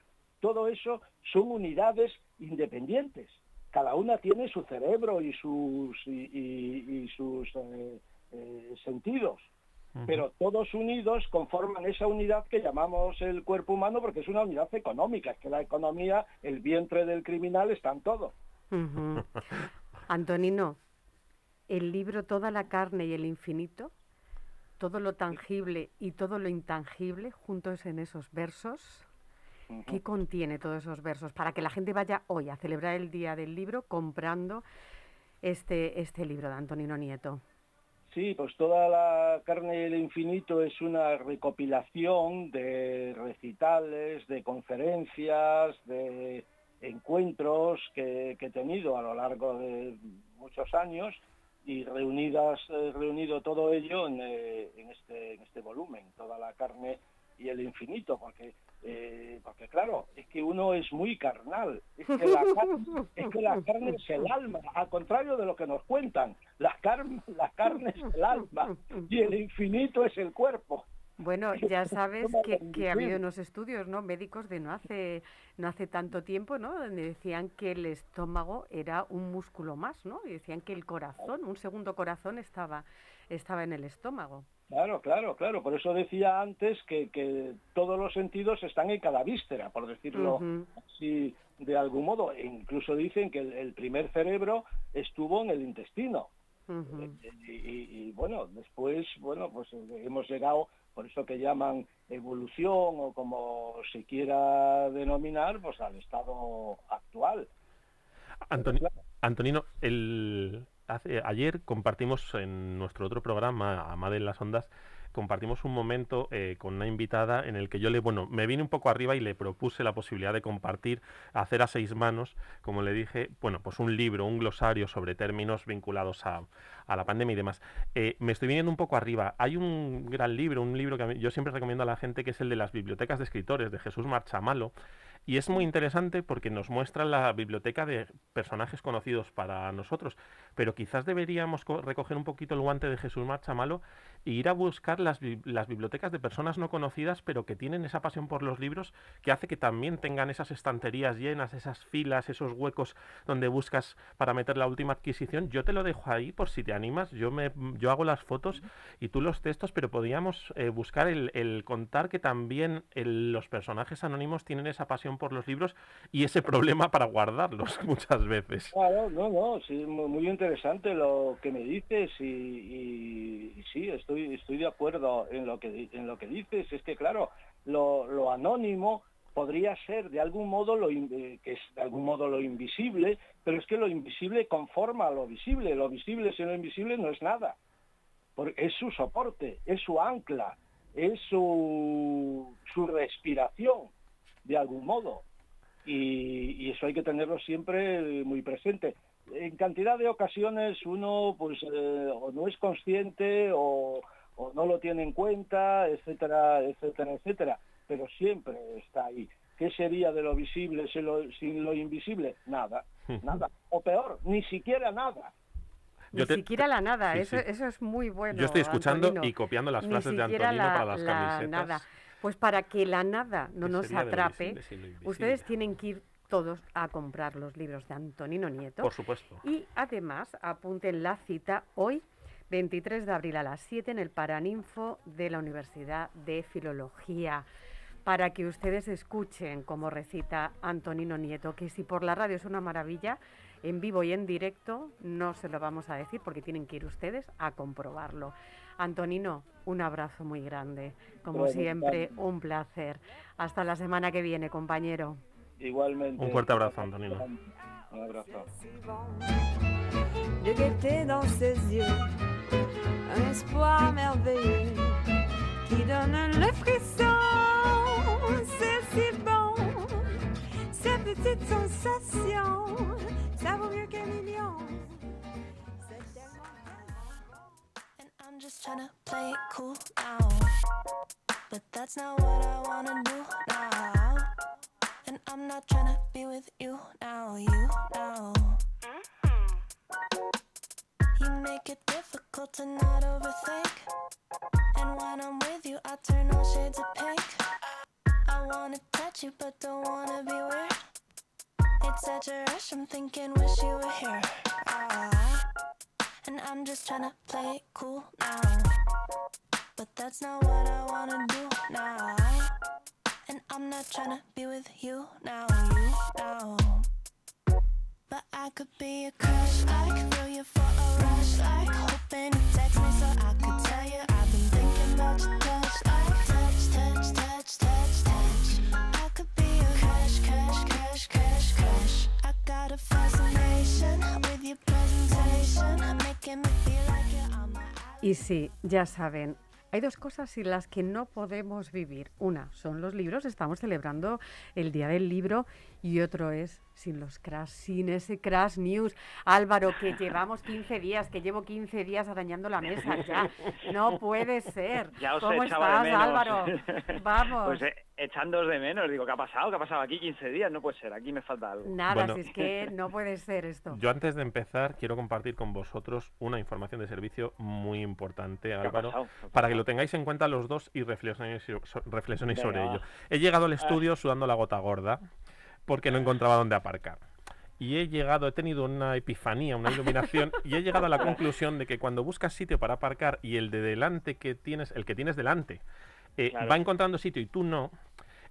todo eso son unidades independientes. Cada una tiene su cerebro y sus, y, y- y sus eh, eh, sentidos, pero todos unidos conforman esa unidad que llamamos el cuerpo humano porque es una unidad económica, es que la economía, el vientre del criminal está en todo.
Antonino, el libro Toda la carne y el infinito, todo lo tangible y todo lo intangible juntos en esos versos. ¿Qué contiene todos esos versos? Para que la gente vaya hoy a celebrar el Día del Libro comprando este, este libro de Antonino Nieto.
Sí, pues toda la carne y el infinito es una recopilación de recitales, de conferencias, de encuentros que, he tenido a lo largo de muchos años y reunidas, eh, reunido todo ello en, eh, en este, en este volumen, toda la carne y el infinito, porque, eh, porque claro, es que uno es muy carnal, es que, la carne, es el alma, al contrario de lo que nos cuentan, la carne es el alma y el infinito es el cuerpo.
Bueno, ya sabes que, que ha habido unos estudios ¿no? médicos de no hace, no hace tanto tiempo, ¿no? donde decían que el estómago era un músculo más, ¿no? y decían que el corazón, un segundo corazón estaba, estaba en el estómago.
Claro, claro, claro. Por eso decía antes que, que todos los sentidos están en cada víscera, por decirlo así de algún modo. E incluso dicen que el, el primer cerebro estuvo en el intestino.
Ujú.
Y, y- y, bueno, después, bueno, pues eh, hemos llegado, por eso que llaman evolución o como se quiera denominar, pues al estado actual.
Antoni- Antonino, el, hace- ayer compartimos en nuestro otro programa, Amade en las Ondas, compartimos un momento eh, con una invitada en el que yo le, bueno, me vine un poco arriba y le propuse la posibilidad de compartir, hacer a seis manos, como le dije, bueno, pues un libro, un glosario sobre términos vinculados a, a la pandemia y demás. Eh, me estoy viniendo un poco arriba. Hay un gran libro, un libro que yo siempre recomiendo a la gente, que es el de las bibliotecas de escritores, de Jesús Marchamalo, y es muy interesante porque nos muestra la biblioteca de personajes conocidos para nosotros, pero quizás deberíamos co- recoger un poquito el guante de Jesús Marchamalo e ir a buscar las, bi- las bibliotecas de personas no conocidas, pero que tienen esa pasión por los libros que hace que también tengan esas estanterías llenas, esas filas, esos huecos donde buscas para meter la última adquisición. Yo te lo dejo ahí por si te animas. Yo, me, yo hago las fotos y tú los textos, pero podríamos eh, buscar el, el contar que también el- los personajes anónimos tienen esa pasión por los libros y ese problema para guardarlos muchas veces.
Claro, no, no, sí, mu- muy interesante lo que me dices y, y- y sí, estoy, estoy de acuerdo en lo que, en lo que dices. Es que, claro, lo, lo anónimo podría ser de algún modo lo eh, que es de algún modo lo invisible, pero es que lo invisible conforma lo visible. Lo visible sin lo invisible no es nada. Porque es su soporte, es su ancla, es su, su respiración, de algún modo y, y eso hay que tenerlo siempre muy presente. En cantidad de ocasiones uno pues eh, o no es consciente o, o no lo tiene en cuenta, etcétera, etcétera, etcétera, pero siempre está ahí. ¿qué sería de lo visible sin lo, sin lo invisible? Nada, nada. O peor, ni siquiera nada.
Ni
Yo te-
siquiera la nada,
Sí,
eso,
sí.
eso es muy bueno.
Yo estoy escuchando
Antonino.
y copiando las
Ni
frases de Antonino
la-
para las
la
camisetas.
nada. Pues para que la nada no
¿Qué
nos atrape,
invisible?
ustedes tienen que ir todos a comprar los libros de Antonino Nieto.
Por supuesto.
Y además apunten la cita hoy, 23 de abril a las 7 en el Paraninfo de la Universidad de Filología, para que ustedes escuchen cómo recita Antonino Nieto, que si por la radio es una maravilla, en vivo y en directo no se lo vamos a decir porque tienen que ir ustedes a comprobarlo. Antonino, un abrazo muy grande. Como siempre, un placer. Hasta la semana que viene, compañero.
Igualmente.
Un fuerte abrazo, Antonino.
Un abrazo.
Un espoir merveilleux qui donne le frisson. C'est si bon, ces petites sensations, ça vaut mieux qu'un million.
And I'm just tryna play it cool now. But that's not what I wanna do now. And I'm not tryna be with you now, you now. Make it difficult to not overthink. And when I'm with you, I turn all shades of pink. I wanna touch you, but don't wanna be weird. It's such a rush, I'm thinking, wish you were here. Ah. And I'm just tryna play it cool now. But that's not what I wanna do now. And I'm not tryna be with you now, you now. But I could be a crush, I could feel you for a rush, I could be a crush, crush, crush, crush, crush. I got a fascination with your presentation,
Y sí, ya saben, hay dos cosas sin las que no podemos vivir. Una son los libros, estamos celebrando el Día del Libro, y otro es sin los crash, sin ese crash news. Álvaro, que llevamos 15 días, que llevo 15 días arañando la mesa ya. No puede ser.
Ya os
¿Cómo
de
estás,
menos.
Álvaro? Vamos.
Pues eh, echándoos de menos. Digo, ¿qué ha pasado? ¿Qué ha pasado aquí 15 días? No puede ser, aquí me falta algo.
Nada,
Bueno.
si es que no puede ser esto.
Yo antes de empezar quiero compartir con vosotros una información de servicio muy importante, Álvaro, para que lo tengáis en cuenta los dos y reflexionéis, so- reflexionéis sobre ello. He llegado al estudio sudando la gota gorda porque no encontraba dónde aparcar. Y he llegado, he tenido una epifanía, una iluminación, y he llegado a la conclusión de que cuando buscas sitio para aparcar y el de delante que tienes, el que tienes delante, eh,
Claro.
va encontrando sitio y tú no,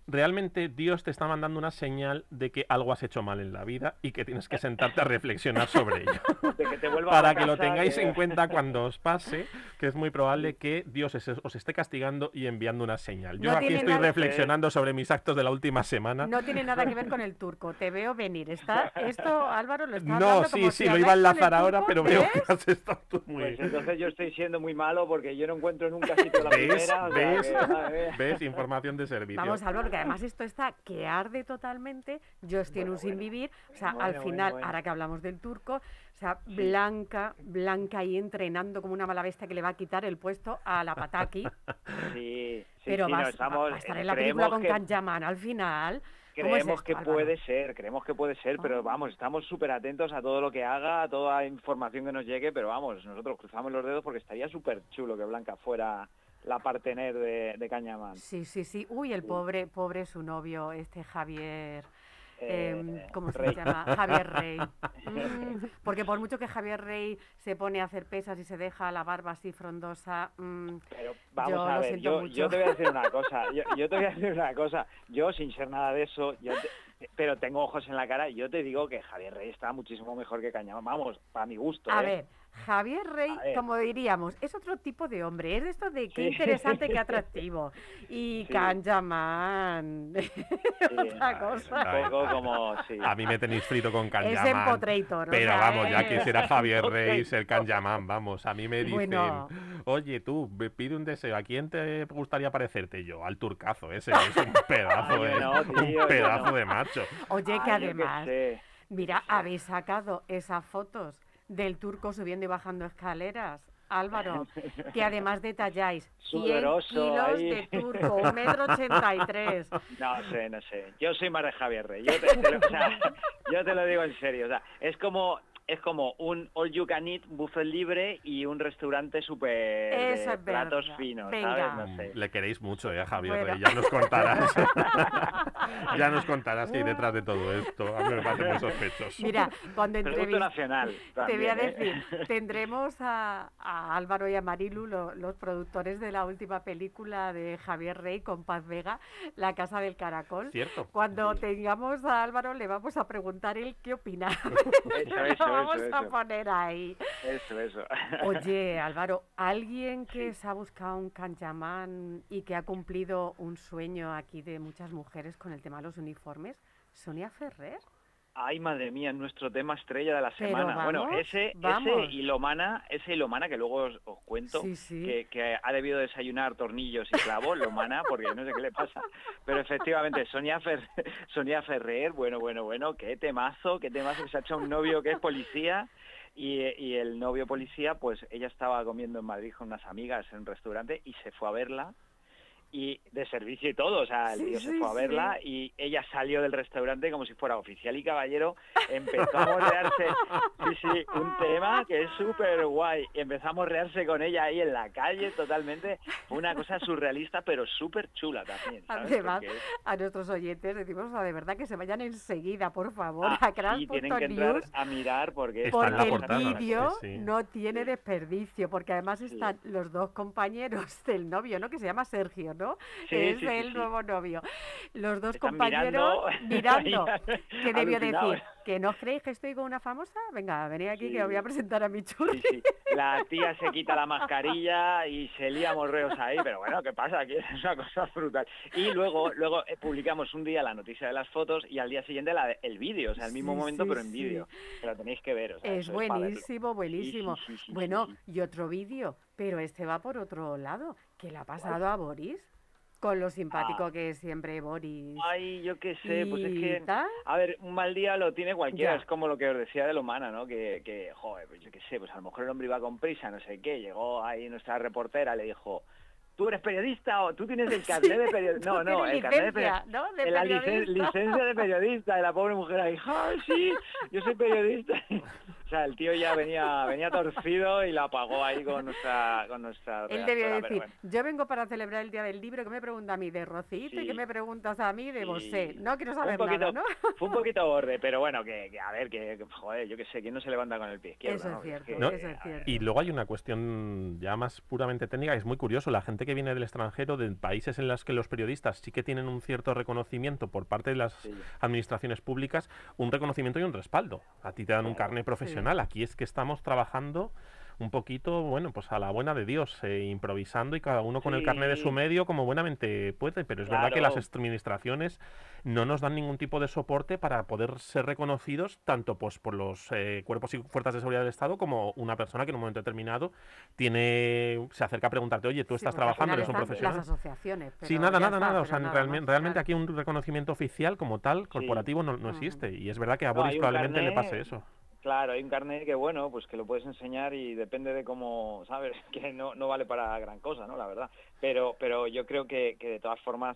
realmente Dios te está mandando una señal de que algo has hecho mal en la vida y que tienes que sentarte a reflexionar sobre ello.
De que te
Para que lo tengáis
que-
en cuenta cuando os pase, que es muy probable que Dios es- os esté castigando y enviando una señal. Yo
No
aquí estoy reflexionando sobre mis actos de la última semana.
No tiene nada que ver con el turco. Te veo venir. Está, esto, Álvaro, lo está
No,
hablando
sí,
como
sí,
si
lo iba a enlazar ahora,
turco,
pero veo que has estado tú muy...
Pues entonces yo estoy siendo muy malo porque yo no encuentro nunca sitio la
¿Ves?
primera. o sea
¿Ves? ¿Ves? Información de servicio.
Vamos, Álvaro, además esto está que arde totalmente. Yo estoy en un sin vivir. O sea, al
Bueno, bueno,
final,
bueno.
ahora que hablamos del turco, o sea, Blanca, Blanca ahí entrenando como una mala bestia que le va a quitar el puesto a la Pataki.
Sí, sí,
pero
sí,
va,
no,
a-
estamos,
va a estar en la película con
que-
Can Yaman al final. ¿Cómo es
Creemos que puede ser, creemos que puede ser, pero vamos, estamos súper atentos a todo lo que haga, a toda información que nos llegue, pero vamos, nosotros cruzamos los dedos porque estaría súper chulo que Blanca fuera la partener de, de Cañamán.
Sí, sí, sí. Uy, el pobre, pobre su novio, este Javier.
Eh,
em, ¿Cómo se llama? Javier Rey. Mm, porque por mucho que Javier Rey se pone a hacer pesas y se deja la barba así frondosa, mm,
Pero vamos
yo
a ver,
siento
yo,
mucho.
yo te voy a decir una cosa, yo, yo te voy a decir una cosa, yo sin ser nada de eso, yo te- pero tengo ojos en la cara y yo te digo que Javier Rey está muchísimo mejor que Cañamán, vamos, para mi gusto.
A
¿eh?
ver, Javier Rey, como diríamos, es otro tipo de hombre. Es de esto de qué
Sí.
interesante, qué atractivo. Y
Sí.
Canjaman, otra cosa.
Un poco como, sí.
A mí me tenéis frito con
Es
Canyaman.
empotrator, o
Pero
sea,
vamos, ya
es-
quisiera Javier Rey ser Canyaman, vamos. A mí me dicen,
Bueno.
oye tú, pide un deseo, ¿a quién te gustaría parecerte yo? Al turcazo ese, es un pedazo,
Ay,
de,
no, tío,
un pedazo
no.
de macho.
Oye, que
Ay,
además, mira, habéis sacado esas fotos del turco subiendo y bajando escaleras. Álvaro, que además detalláis 100
Sudoroso
kilos
ahí.
de turco, un metro ochenta y tres.
No sé, no sé. Yo soy de Javier Rey. Yo te, te lo, o sea, yo te lo digo en serio. O sea, es como es como un all you can eat buffet libre y un restaurante súper
Eso es
platos finos,
Venga.
¿sabes? No sé.
Le queréis mucho, ¿eh, a Javier
Bueno.
Rey? Ya nos contarás. ya nos contarás que hay detrás de todo esto. A mí me parece muy sospechoso.
Mira, cuando
nacional.
Te voy a
¿eh?
decir, tendremos a, a Álvaro y a Marilu, lo- los productores de la última película de Javier Rey con Paz Vega, La Casa del Caracol.
Cierto.
Cuando tengamos a Álvaro le vamos a preguntar él qué opina.
Eso,
Lo
eso,
vamos
eso,
a
eso.
poner ahí.
Eso, eso.
Oye, Álvaro, ¿alguien que se ha buscado un canchamán y que ha cumplido un sueño aquí de muchas mujeres con el tema de los uniformes? ¿Sonia Ferrer?
Ay, madre mía, nuestro tema estrella de la semana. bueno, ese,
vamos.
ese y Lomana, ese y Lomana que luego os, os cuento,
Sí, sí.
Que, que ha debido desayunar tornillos y clavos, Lomana, porque no sé qué le pasa. Pero efectivamente, Sonia, Fer- Sonia Ferrer, bueno, bueno, bueno, qué temazo, qué temazo, que se ha hecho un novio que es policía. Y, y el novio policía, pues ella estaba comiendo en Madrid con unas amigas en un restaurante y se fue a verla y de servicio y todo, o sea, el
Sí,
tío se
sí,
fue a verla y ella salió del restaurante como si fuera oficial y caballero, empezó a morrearse, sí, sí, un tema que es súper guay, y empezó a morrearse con ella ahí en la calle totalmente, una cosa surrealista pero súper chula también, ¿sabes?
Además,
Porque-
a nuestros oyentes decimos, o sea, de verdad que se vayan enseguida, por favor,
Ah,
a
sí, tienen que entrar a mirar porque,
Porque el vídeo
sí.
no tiene desperdicio, porque además están los dos compañeros del novio, ¿no? Que se llama Sergio, ¿no?
Sí,
es
sí,
el
sí.
nuevo novio. Los dos
Están
compañeros
mirando,
mirando. que debió decir? ¿Que no creéis que estoy con una famosa? Venga, venid aquí que os voy a presentar a mi churri.
La tía se quita la mascarilla y se lía morreos ahí, pero bueno, ¿qué pasa? Aquí es una cosa brutal. Y luego luego eh, publicamos un día la noticia de las fotos y al día siguiente la de- el vídeo, o sea, el mismo momento pero en vídeo. Lo tenéis que ver, o sea,
Es buenísimo, buenísimo. Bueno, y otro vídeo, pero este va por otro lado. ¿Qué le ha pasado a Boris? Con lo simpático
Ah.
que es siempre Boris.
Ay, yo qué sé, pues es que... A ver, un mal día lo tiene cualquiera,
Ya.
es como lo que os decía de lo humana, ¿no? Que, que, joder, pues yo qué sé, pues a lo mejor el hombre iba con prisa, no sé qué, llegó ahí nuestra reportera, le dijo, ¿tú eres periodista o tú tienes el carnet de periodista? No, no, el carnet de periodista.
¿no? De
la licen- licencia de periodista, y la pobre mujer ahí, ¡ay, sí! Yo soy periodista. O sea, el tío ya venía venía torcido y la apagó ahí con nuestra con nuestra
Él debió decir,
bueno.
yo vengo para celebrar el Día del Libro, que me pregunta a mí de Rosita y
Sí.
que me preguntas a mí de
Sí.
Bosé. No quiero saber
poquito,
nada, ¿no?
Fue un poquito borde, pero bueno, que, que a ver, que, que, joder, yo qué sé, ¿quién no se levanta con el pie izquierdo?
Eso es
no?
cierto,
que,
¿No?
eso es cierto.
Y luego hay una cuestión ya más puramente técnica, que es muy curioso. La gente que viene del extranjero, de países en los que los periodistas sí que tienen un cierto reconocimiento por parte de las
Sí.
administraciones públicas, un reconocimiento y un respaldo. A ti te dan un carnet profesional. Aquí es que estamos trabajando un poquito, bueno, pues a la buena de Dios, eh, improvisando y cada uno con el carnet de su medio como buenamente puede. Pero es verdad que las administraciones no nos dan ningún tipo de soporte para poder ser reconocidos tanto pues por los eh, cuerpos y fuerzas de seguridad del Estado como una persona que en un momento determinado tiene se acerca a preguntarte, oye, tú estás trabajando, eres un profesional.
Las asociaciones.
Sí, nada, nada,
está,
nada. O sea, realmente,
más,
realmente
claro.
aquí un reconocimiento oficial como tal, corporativo, no, no
Ujú.
existe. Y es verdad que a
No,
Boris probablemente le pase eso.
Claro, hay un carnet que bueno, pues que lo puedes enseñar y depende de cómo, ¿sabes? Que no, no vale para gran cosa, ¿no? La verdad. Pero, pero yo creo que, que de todas formas,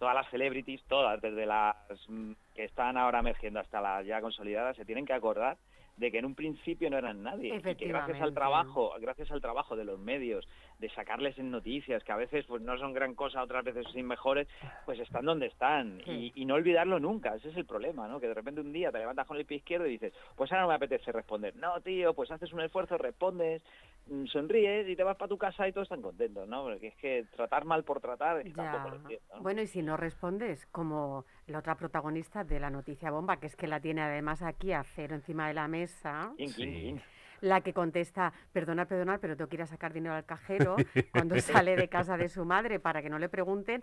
todas las celebrities, todas, desde las mm, que están ahora emergiendo hasta las ya consolidadas, se tienen que acordar de que en un principio no eran nadie y que gracias al trabajo, gracias al trabajo de los medios, de sacarles en noticias que a veces pues no son gran cosa, otras veces sin mejores, pues están donde están y, y no olvidarlo nunca, ese es el problema, ¿no? Que de repente un día te levantas con el pie izquierdo y dices, pues ahora no me apetece responder. No, tío, pues haces un esfuerzo, respondes, sonríes y te vas para tu casa y todos están contentos, ¿no? Porque es que tratar mal por tratar es
Ya.
tampoco lo entiendo, ¿no?
Bueno, y si no respondes, como la otra protagonista de la noticia bomba, que es que la tiene además aquí a cero encima de la mesa,
yin.
la que contesta, perdona, perdona, pero tengo que ir a sacar dinero al cajero cuando sale de casa de su madre para que no le pregunten.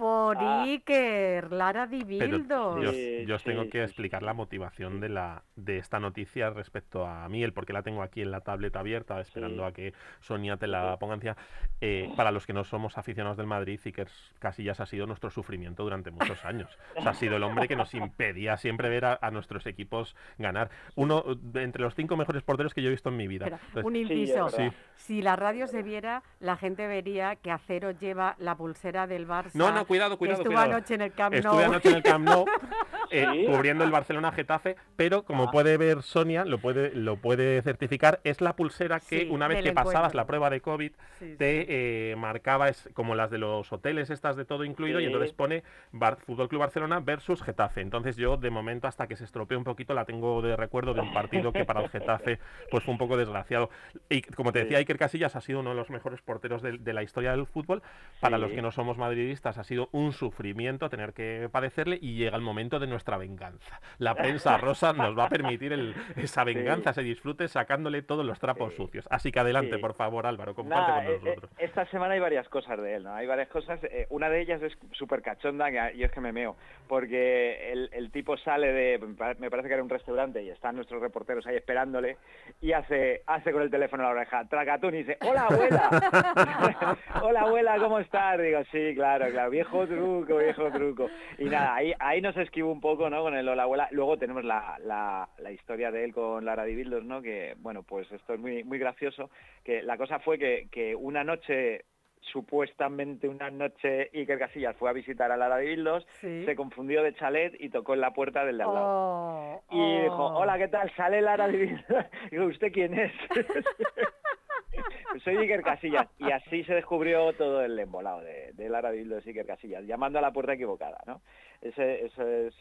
Por
Ah.
Iker, Lara
Pero
Dibildos.
yo,
Sí,
yo os tengo
sí,
que
sí,
explicar la motivación de la de esta noticia respecto a mí, el por qué la tengo aquí en la tableta abierta, esperando
Sí.
a que Sonia te la ponga encima. Eh, para los que no somos aficionados del Madrid, Iker Casillas ha sido nuestro sufrimiento durante muchos años. O sea, ha sido el hombre que nos impedía siempre ver a, a nuestros equipos ganar. Uno de entre los cinco mejores porteros que yo he visto en mi vida. Entonces,
un inciso. Si la radio se viera, la gente vería que Acero lleva la pulsera del Barça.
No, no, cuidado, cuidado,
estuvo
cuidado.
anoche en el Camp Nou.
Estuve anoche en el Camp Nou eh,
¿Sí?
cubriendo el Barcelona Getafe, pero como
Ah.
puede ver Sonia, lo puede, lo puede certificar, es la pulsera que
Sí,
una vez que pasabas
encuentro.
la prueba de COVID
Sí,
te eh, marcaba es como las de los hoteles estas de todo incluido y
Sí.
entonces pone Bar Fútbol Club Barcelona versus Getafe. Entonces yo de momento hasta que se estropee un poquito la tengo de recuerdo de un partido que para el Getafe pues fue un poco desgraciado. Y como te
Sí.
decía Iker Casillas ha sido uno de los mejores porteros de, de la historia del fútbol. Para los
Sí.
que no somos madridistas ha sido un sufrimiento tener que padecerle y llega el momento de nuestra venganza. La prensa rosa nos va a permitir el- esa venganza, se disfrute sacándole todos los trapos
Sí.
sucios. Así que adelante,
Sí.
por favor, Álvaro, comparte
Nada,
con
eh, eh,
nosotros.
esta semana hay varias cosas de él, ¿no? Hay varias cosas. eh, una de ellas es súper cachonda, yo es que me meo, porque el, el tipo sale de, me parece que era un restaurante y están nuestros reporteros ahí esperándole y hace hace con el teléfono a la oreja, tracatún y dice, hola abuela, hola abuela, ¿cómo estás? Digo, sí, claro, claro, viejo truco, viejo truco. Y nada, ahí, ahí nos esquivo un poco, ¿no? Con el hola abuela. Luego tenemos la, la, la historia de él con Lara Dibildos, ¿no? Que, bueno, pues esto es muy, muy gracioso, que la cosa fue que, que una noche supuestamente una noche Iker Casillas fue a visitar a Lara Dibildos,
Sí.
se confundió de chalet y tocó en la puerta del de al lado.
Oh,
Y dijo,
oh.
hola, ¿qué tal? Sale Lara Dibildos. Digo, ¿usted quién es? Soy Iker Casillas. Y así se descubrió todo el embolado de, de Lara Dibildos y Iker Casillas, llamando a la puerta equivocada, ¿no? Ese, eso es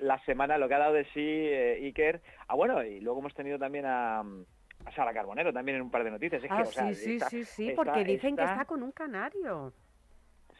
la semana, lo que ha dado de sí eh, Iker. Ah, bueno, y luego hemos tenido también a, a Sara Carbonero también en un par de noticias. Es que,
Ah,
o sea,
sí, sí,
está-
sí, sí, porque dicen que
está-
está con un canario.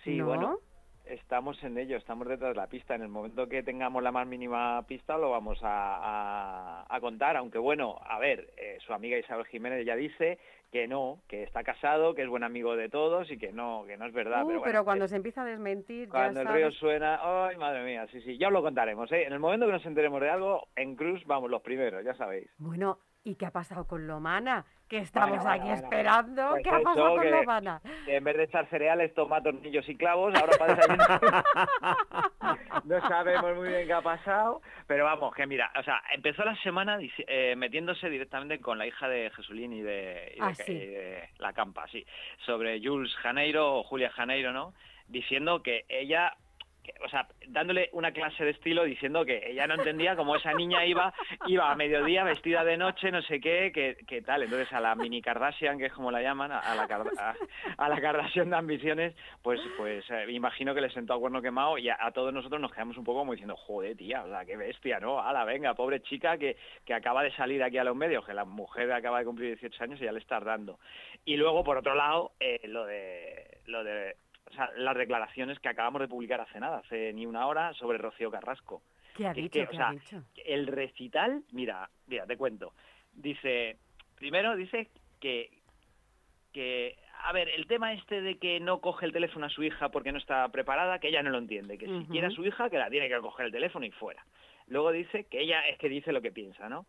Sí,
¿no?
bueno, estamos en ello, estamos detrás de la pista. En el momento que tengamos la más mínima pista lo vamos a, a- a contar, aunque bueno, a ver, eh, su amiga Isabel Jiménez ya dice que no, que está casado, que es buen amigo de todos y que no, que no es verdad.
Uh,
pero
pero,
bueno,
cuando
eh,
se empieza a desmentir,
cuando
ya
el
sabes.
río suena, ay madre mía, sí, sí, ya os lo contaremos, ¿eh? En el momento que nos enteremos de algo, en Cruz vamos los primeros, ya sabéis.
Bueno, ¿y qué ha pasado con Lomana? Que estamos
Bueno,
aquí
bueno, bueno.
esperando.
Pues
¿Qué ha pasado con
que-
Lomana?
que en vez de echar cereales toma tornillos y clavos, ahora para desayunar. no sabemos muy bien qué ha pasado, pero vamos, que mira, o sea, empezó la semana eh, metiéndose directamente con la hija de Jesulín y de, y de-
Ah, sí.
y de la Campa, sí, sobre Jules Janeiro o Julia Janeiro, ¿no? Diciendo que ella o sea, dándole una clase de estilo diciendo que ella no entendía cómo esa niña iba iba a mediodía vestida de noche, no sé qué, que, tal. Entonces a la mini Kardashian, que es como la llaman, a, la, a, la Kardashian de ambiciones, pues pues eh, imagino que le sentó a cuerno quemado y a, todos nosotros nos quedamos un poco como diciendo, joder, tía, o sea, qué bestia, ¿no? Ala, venga, pobre chica que, que acaba de salir aquí a los medios, que la mujer acaba de cumplir 18 años y ya le está dando. Y luego, por otro lado, eh, lo de... Lo de o sea, las declaraciones que acabamos de publicar hace nada, hace ni una hora, sobre Rocío Carrasco.
¿Qué ha dicho?
que, o
¿Qué
sea,
ha dicho?
el recital, mira, mira, te cuento. Dice, primero dice que, que, a ver, el tema este de que no coge el teléfono a su hija porque no está preparada, que ella no lo entiende, que si
Ujú.
quiere a su hija, que la tiene que coger el teléfono y fuera. Luego dice que ella es que dice lo que piensa, ¿no?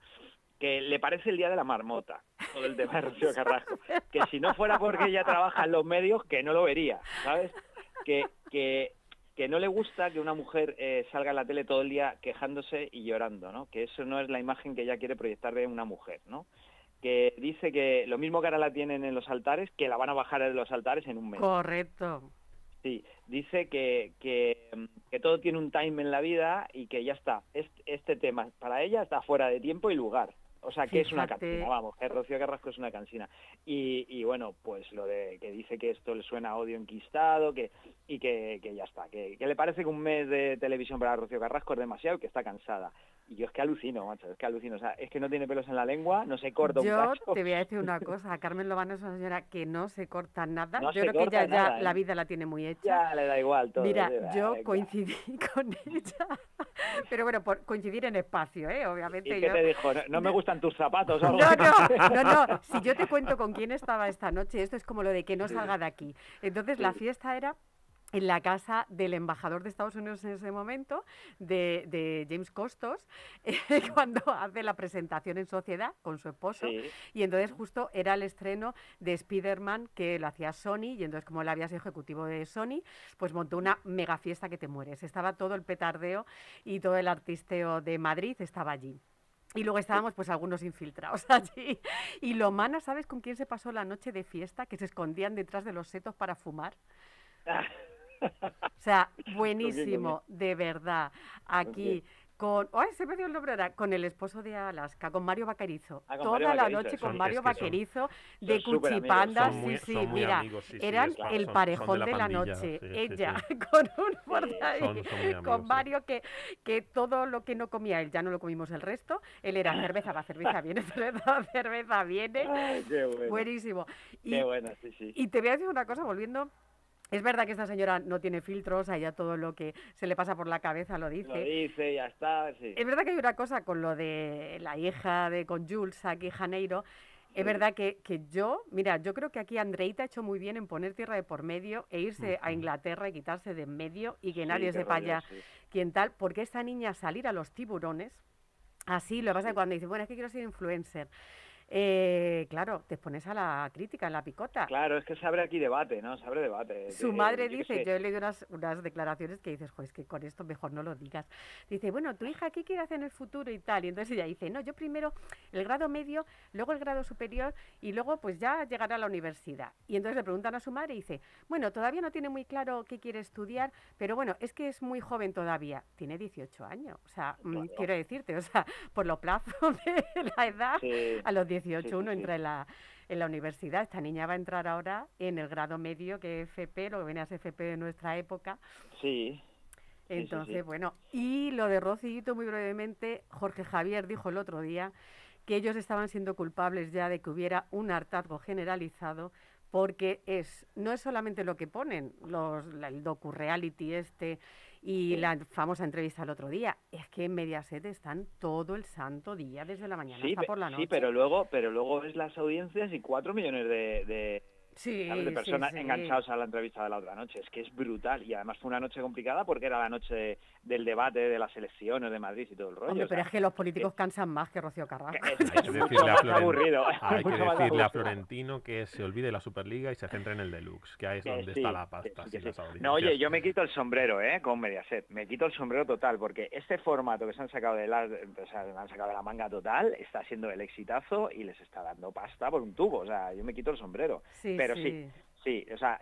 Que le parece el día de la marmota, todo el tema de Rocío Carrasco. Que si no fuera porque ella trabaja en los medios, que no lo vería, ¿sabes? Que, que, que no le gusta que una mujer eh, salga en la tele todo el día quejándose y llorando, ¿no? Que eso no es la imagen que ella quiere proyectar de una mujer, ¿no? Que dice que lo mismo que ahora la tienen en los altares, que la van a bajar de los altares en un mes.
Correcto.
Sí, dice que, que, que todo tiene un time en la vida y que ya está. Este, este tema para ella está fuera de tiempo y lugar. O sea, que es una cansina, vamos, que Rocío Carrasco es una cansina. Y, y bueno, pues lo de que dice que esto le suena a odio enquistado que, y que, que ya está. Que, que le parece que un mes de televisión para Rocío Carrasco es demasiado y que está cansada. Y yo es que alucino, macho, es que alucino. O sea, es que no tiene pelos en la lengua, no se corta un
Yo
cacho.
te voy a decir una cosa, Carmen Lobano es una señora que no se corta nada.
No
yo creo que ella ya
nada, ¿eh?
la vida la tiene muy hecha.
Ya le da igual todo.
Mira,
da
yo coincidí con ella, pero bueno, por coincidir en espacio, ¿eh?
¿Y
Obviamente
qué
yo...
te dijo? ¿No, no me gustan tus zapatos? o algo
No, no, no, no. Si yo te cuento con quién estaba esta noche, esto es como lo de que no salga de aquí. Entonces la fiesta era en la casa del embajador de Estados Unidos en ese momento, de, de James Costos, eh, cuando hace la presentación en sociedad con su esposo.
Sí.
Y entonces justo era el estreno de Spider-Man que lo hacía Sony, y entonces como él había sido ejecutivo de Sony, pues montó una mega fiesta que te mueres. Estaba todo el petardeo y todo el artisteo de Madrid estaba allí. Y luego estábamos pues algunos infiltrados allí. Y lo mana, ¿sabes con quién se pasó la noche de fiesta? Que se escondían detrás de los setos para fumar. O sea, buenísimo, de verdad. Aquí con. ¡Ay, se me dio el nombre ahora! Con el esposo de Alaska, con Mario Vaquerizo.
Ah, con
Toda
Mario
la
Vaquerizo,
noche
son-
con Mario
que son-
Vaquerizo de
son amigos,
Cuchipanda.
son muy-
sí, sí,
son muy
mira.
amigos, sí, sí,
eran
son-
el
son
parejón
de
de
la
la,
pandilla,
noche.
sí, sí,
Ella
sí.
con un por ahí,
Son- son muy amigos,
con
sí.
Mario que, que todo lo que no comía él ya no lo comimos el resto. Él era cerveza va, cerveza viene, cerveza cerveza viene.
Ay, qué bueno.
Buenísimo. Y,
Qué bueno, sí, sí.
y te voy a decir una cosa, volviendo. Es verdad que esta señora no tiene filtros, a ella todo lo que se le pasa por la cabeza lo dice.
Lo dice, ya está, sí.
Es verdad que hay una cosa con lo de la hija de con Jules aquí Janeiro.
Sí.
Es verdad que, que yo, mira, yo creo que aquí Andreita ha hecho muy bien en poner tierra de por medio e irse a Inglaterra y quitarse de en medio y que nadie sepa ya quién tal, porque esta niña salir a los tiburones, así, lo que pasa es que cuando dice, bueno, es que quiero ser influencer, eh, claro, te pones a la crítica, en la picota.
Claro, es que se abre aquí debate, ¿no? Se abre debate.
Su madre
yo
dice, yo he leído unas, unas declaraciones que dices, joder, es que con esto mejor no lo digas. Dice, bueno, tu hija, ¿qué quiere hacer en el futuro y tal? Y entonces ella dice, no, yo primero el grado medio, luego el grado superior y luego pues ya llegará a la universidad. Y entonces le preguntan a su madre y dice, bueno, todavía no tiene muy claro qué quiere estudiar, pero bueno, es que es muy joven todavía. Tiene 18 años, o sea, mm,
Claro.
quiero decirte, o sea, por los plazos de la edad,
Sí,
a los 18
sí, sí,
uno
sí.
entra en la, en la universidad. Esta niña va a entrar ahora en el grado medio, que es FP, lo que viene a ser FP de nuestra época.
Sí. sí,
Entonces,
sí.
bueno, y lo de Rocito, muy brevemente, Jorge Javier dijo el otro día que ellos estaban siendo culpables ya de que hubiera un hartazgo generalizado porque es no es solamente lo que ponen los la- el docu reality este y la famosa entrevista el otro día es que en Mediaset están todo el santo día desde la mañana
Sí,
hasta por la noche.
sí, pero luego, pero luego ves las audiencias y cuatro millones de, de,
Sí,
de personas
sí.
enganchados a la entrevista de la otra noche. Es que es brutal. Y además fue una noche complicada porque era la noche del debate de las elecciones de Madrid y todo el rollo.
Hombre,
o
pero
sea,
es que los políticos cansan más que Rocío Carrasco.
es,
Hay
es mucho más aburrido.
hay que decirle a. Florentino que se olvide la Superliga y se centre en el Deluxe, que ahí es donde
sí,
está la pasta.
No, oye, yo me quito el sombrero, ¿eh? Con Mediaset. Me quito el sombrero total, porque este formato que se han sacado de la, o sea, han sacado de la manga total está siendo el exitazo y les está dando pasta por un tubo. O sea, yo me quito el sombrero.
Sí,
pero
sí.
sí, sí, o sea,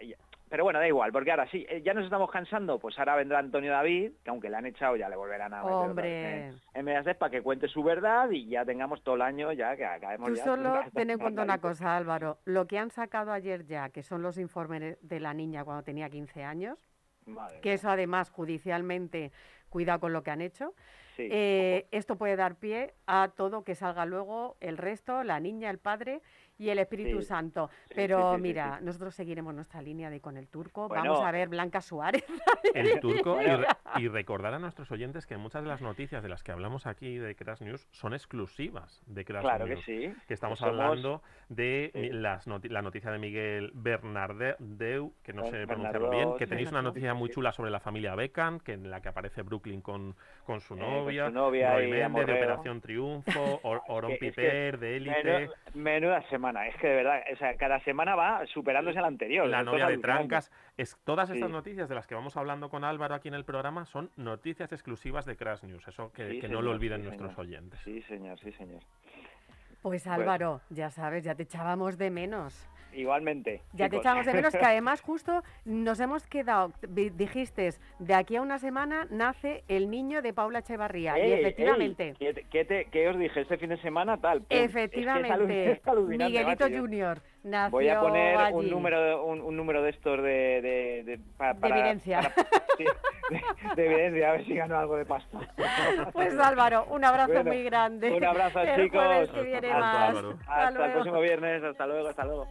pero bueno, da igual, porque ahora sí, eh, ya nos estamos cansando, pues ahora vendrá Antonio David, que aunque le han echado ya le volverán a meter otra vez
Hombre.
en, Mediaset para que cuente su verdad y ya tengamos todo el año ya que acabemos
Tú
ya
solo ten en cuenta una cosa, Álvaro. Lo que han sacado ayer ya, que son los informes de la niña cuando tenía 15 años,
Madre
que eso además judicialmente, cuidado con lo que han hecho,
Sí,
eh, esto puede dar pie a todo que salga luego el resto, la niña, el padre y el Espíritu
Sí,
Santo.
sí,
Pero
sí, sí, sí,
mira,
sí.
nosotros seguiremos nuestra línea de con el turco.
Bueno.
Vamos a ver Blanca Suárez.
el turco y, re- y recordar a nuestros oyentes que muchas de las noticias de las que hablamos aquí de Crash News son exclusivas de Crash
Claro que
News.
sí.
Que estamos
Somos-
hablando de las noti- la noticia de Miguel Bernardeu, que no sé pronunciarlo bien, que tenéis una noticia muy chula sobre la familia Beckham, que en la que aparece Brooklyn con, con su
Eh, con
novia,
su novia
Roy
y
Méndez de. Operación Triunfo, Or- Orón
que- es que
Piper de Élite,
Menu- menuda semana, es que de verdad, o sea, cada semana va superándose la anterior.
la novia de. Trancas. Es, todas estas
Sí.
noticias de las que vamos hablando con Álvaro aquí en el programa son noticias exclusivas de Crash News. Eso que,
Sí,
que no lo olviden
sí,
nuestros
señor.
oyentes.
Sí, señor, sí, señor.
Pues Álvaro, ya sabes, ya te echábamos de menos.
Igualmente.
Ya te echamos de menos que además justo nos hemos quedado, dijiste, de aquí a una semana nace el niño de Paula Echevarría. y efectivamente,
ey, ¿qué, te- qué te- qué os dije este fin de semana? Tal. pum. Es que es alu-
efectivamente, Miguelito
macho.
Junior nació
Voy a poner
allí.
un número, de- un, un número de estos de, de, de, para-
evidencia.
para- sí, de, de evidencia, a ver si gano algo de pasta.
Pues Álvaro, un abrazo
Bueno,
muy grande.
Un abrazo,
El
chicos. Hasta el próximo viernes. Hasta luego, hasta luego.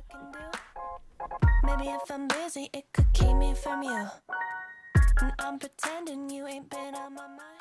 And I'm pretending you ain't been on my mind.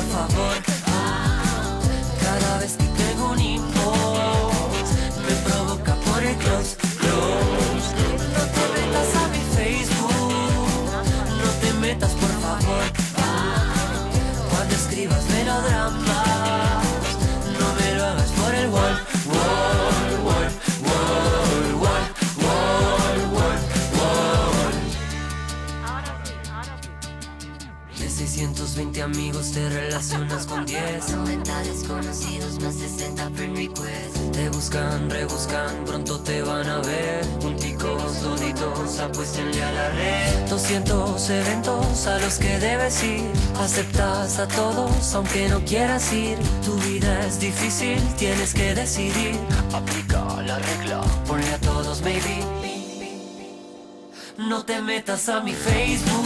favor. Cada vez que tengo un inbox, me provoca por el close, close. No te metas a mi Facebook. No te metas, por favor. Cuando escribas melodramas, 620 amigos te relacionas con 10 90 desconocidos más 60 friend requests Te buscan, rebuscan, pronto te van a ver. Punticos, duditos, apuéstenle a la red. 200 eventos a los que debes ir. Aceptas a todos aunque no quieras ir. Tu vida es difícil, tienes que decidir. Aplica la regla, ponle a todos maybe. No te metas a mi Facebook,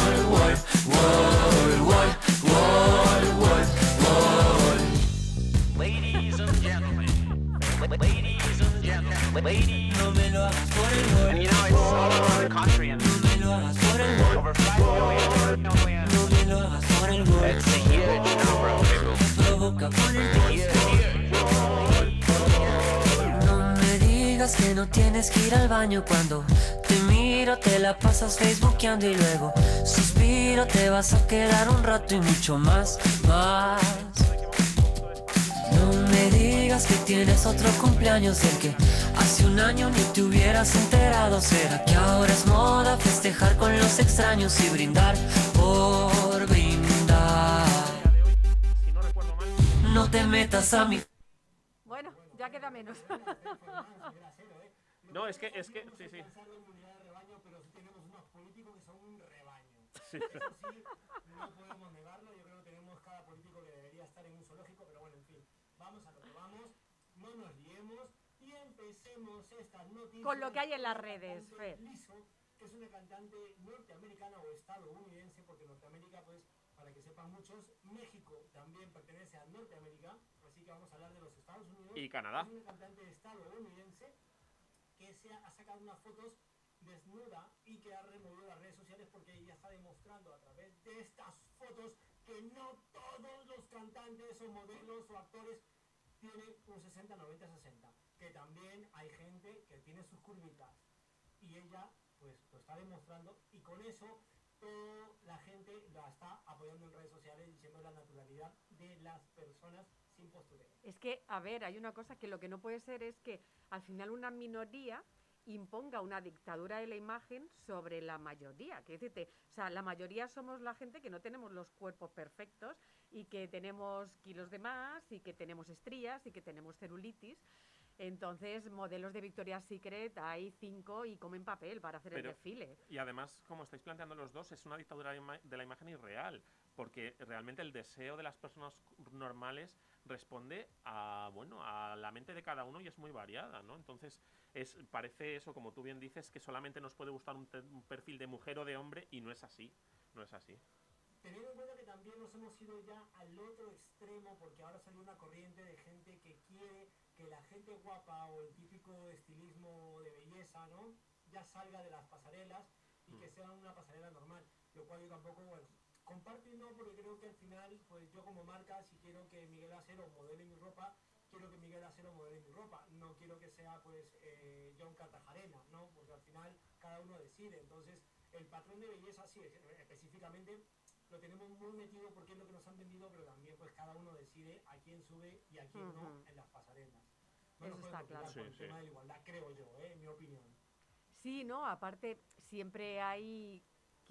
No me lo hagas por el wall.
And you know, it's all over the country and
No me lo hagas por el wall.
over 5 million, million.
No me lo hagas por el wall.
It's a huge number of people.
Me provoca por el wall. No me digas que no tienes que ir al baño cuando te miro, te la pasas facebookeando y luego suspiro, te vas a quedar un rato y mucho más, más. No me digas que tienes otro cumpleaños del que hace un año ni te hubieras enterado. ¿Será que ahora es moda festejar con los extraños y brindar por brindar? No te metas a mi
Bueno, ya queda menos.
No, es que, es que, sí, sí. Sí.
no podemos negarlo, yo creo que tenemos cada político que debería estar en un zoológico, pero bueno, en fin, vamos a lo que vamos, no nos liemos y empecemos estas noticias.
Con lo que hay en las redes, Fer.
Lizzo, que es una cantante norteamericana o estadounidense, porque Norteamérica, pues, para que sepan muchos, México también pertenece a Norteamérica, así que vamos a hablar de los Estados Unidos.
Y Canadá.
Es una cantante estadounidense que se ha, ha sacado unas fotos desnuda y que ha removido las redes sociales porque ella está demostrando a través de estas fotos que no todos los cantantes o modelos o actores tienen un 60, 90, 60. Que también hay gente que tiene sus curvitas. Y ella pues lo está demostrando y con eso toda la gente la está apoyando en redes sociales diciendo la naturalidad de las personas sin postureo.
Es que, a ver, hay una cosa que lo que no puede ser es que al final una minoría imponga una dictadura de la imagen sobre la mayoría. Que decirte, o sea, la mayoría somos la gente que no tenemos los cuerpos perfectos y que tenemos kilos de más y que tenemos estrías y que tenemos celulitis. Entonces, modelos de Victoria's Secret hay cinco y comen papel para hacer el desfile.
Y además, como estáis planteando los dos, es una dictadura de la imagen irreal, porque realmente el deseo de las personas normales responde a bueno a la mente de cada uno y es muy variada, ¿no? Entonces es parece eso, como tú bien dices, que solamente nos puede gustar un, un perfil de mujer o de hombre y no es así, no es así.
Teniendo en cuenta que también nos hemos ido ya al otro extremo, porque ahora salió una corriente de gente que quiere que la gente guapa o el típico estilismo de belleza, ¿no? Ya salga de las pasarelas y que sea una pasarela normal, lo cual yo tampoco, bueno, comparto y no, porque creo que al final, pues yo como marca, si quiero que Miguel Acero modele mi ropa, quiero que Miguel Acero modele mi ropa, no quiero que sea pues eh, John Cartajarena, ¿no? Porque al final cada uno decide, entonces el patrón de belleza sí, es- específicamente lo tenemos muy metido porque es lo que nos han vendido, pero también pues cada uno decide a quién sube y a quién no en las pasarelas.
Eso
nos
está claro.
por el
Sí,
tema
sí.
de la igualdad, creo yo, ¿eh? en mi opinión.
Sí, no, aparte siempre hay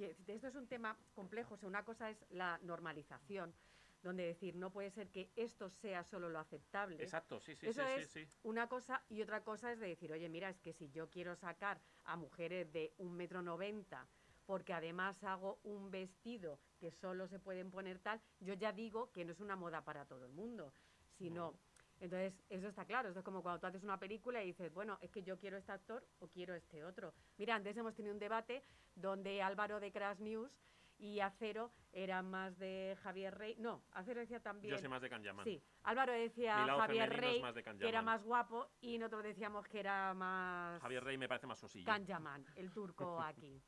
que esto es un tema complejo, o sea, una cosa es la normalización, donde decir, no puede ser que esto sea solo lo aceptable.
Exacto, sí, sí,
Eso
sí,
es
sí, sí.
una cosa y otra cosa es de decir, oye, mira, es que si yo quiero sacar a mujeres de un metro noventa porque además hago un vestido que solo se pueden poner tal, yo ya digo que no es una moda para todo el mundo, sino... Entonces, eso está claro. Esto es como cuando tú haces una película y dices, bueno, es que yo quiero este actor o quiero este otro. Mira, antes hemos tenido un debate donde Álvaro de Crash News y Acero era más de Javier Rey. No, Acero decía también.
Yo soy más de Canyaman.
Sí, Álvaro decía Javier Rey,
más de
que era
Canyaman.
más guapo, y nosotros decíamos que era más.
Javier Rey me parece más sosillo.
Kanjaman, el turco aquí.